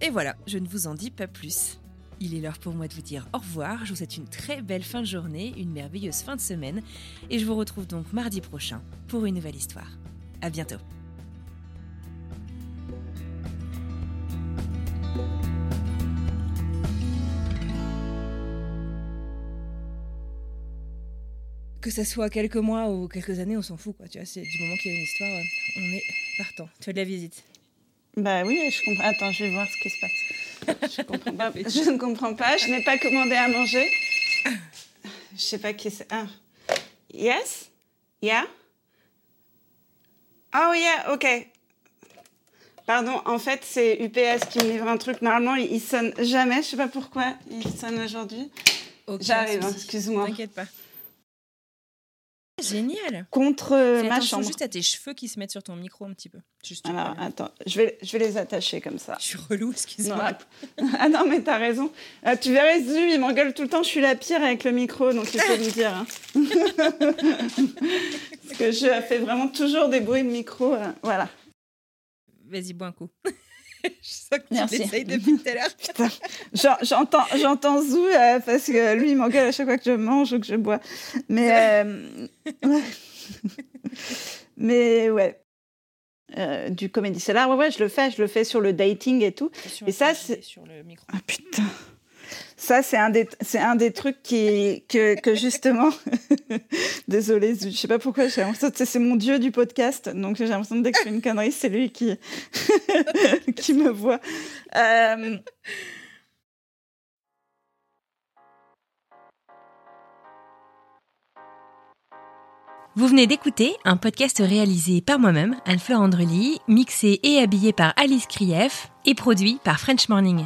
Et voilà, je ne vous en dis pas plus. Il est l'heure pour moi de vous dire au revoir. Je vous souhaite une très belle fin de journée, une merveilleuse fin de semaine. Et je vous retrouve donc mardi prochain pour une nouvelle histoire. À bientôt. que ça soit quelques mois ou quelques années, on s'en fout. Quoi. Tu vois, c'est du moment qu'il y a une histoire, on est partant. Tu as de la visite? Bah oui, je comprends. Attends, je vais voir ce qui se passe. Je, comprends pas. je ne comprends pas. Je n'ai pas commandé à manger. Je sais pas qui c'est. Ah. Yes? Yeah? Oh yeah, ok. Pardon, en fait, c'est UPS qui me livre un truc. Normalement, il, sonne jamais. Je sais pas pourquoi il sonne aujourd'hui. J'arrive, excuse-moi. T'inquiète pas. Génial. Contre euh, ma chambre. juste à tes cheveux qui se mettent sur ton micro un petit peu. Juste Alors, attends, je vais, je vais les attacher comme ça. Je suis relou, excuse-moi. <laughs> ah non, mais t'as raison. Euh, tu verrais, Zu, il m'engueule tout le temps. Je suis la pire avec le micro, donc il faut me dire. Hein. <laughs> Parce que je fais vraiment toujours des bruits de micro. Euh, voilà. Vas-y, bois un coup. <laughs> <laughs> je sens que tu l'essayes depuis tout à l'heure. <laughs> Putain, j'entends, j'entends Zou euh, parce que lui, il m'engueule à chaque fois que je mange ou que je bois. Mais, <laughs> euh, mais ouais. Euh, du comédie là ouais, ouais, je le fais, je le fais sur le dating et tout. Et ça, c'est. Sur le micro. Ah putain. Ça, c'est un, des, c'est un des trucs qui, que, justement. <laughs> Désolée, je sais pas pourquoi, j'ai l'impression que c'est mon dieu du podcast. Donc j'ai l'impression que dès que je fais une connerie, c'est lui qui, <laughs> qui me voit. Euh, Vous venez d'écouter un podcast réalisé par moi-même, Anne-Fleur Andrely, mixé et habillé par Alice Krief et produit par French Morning.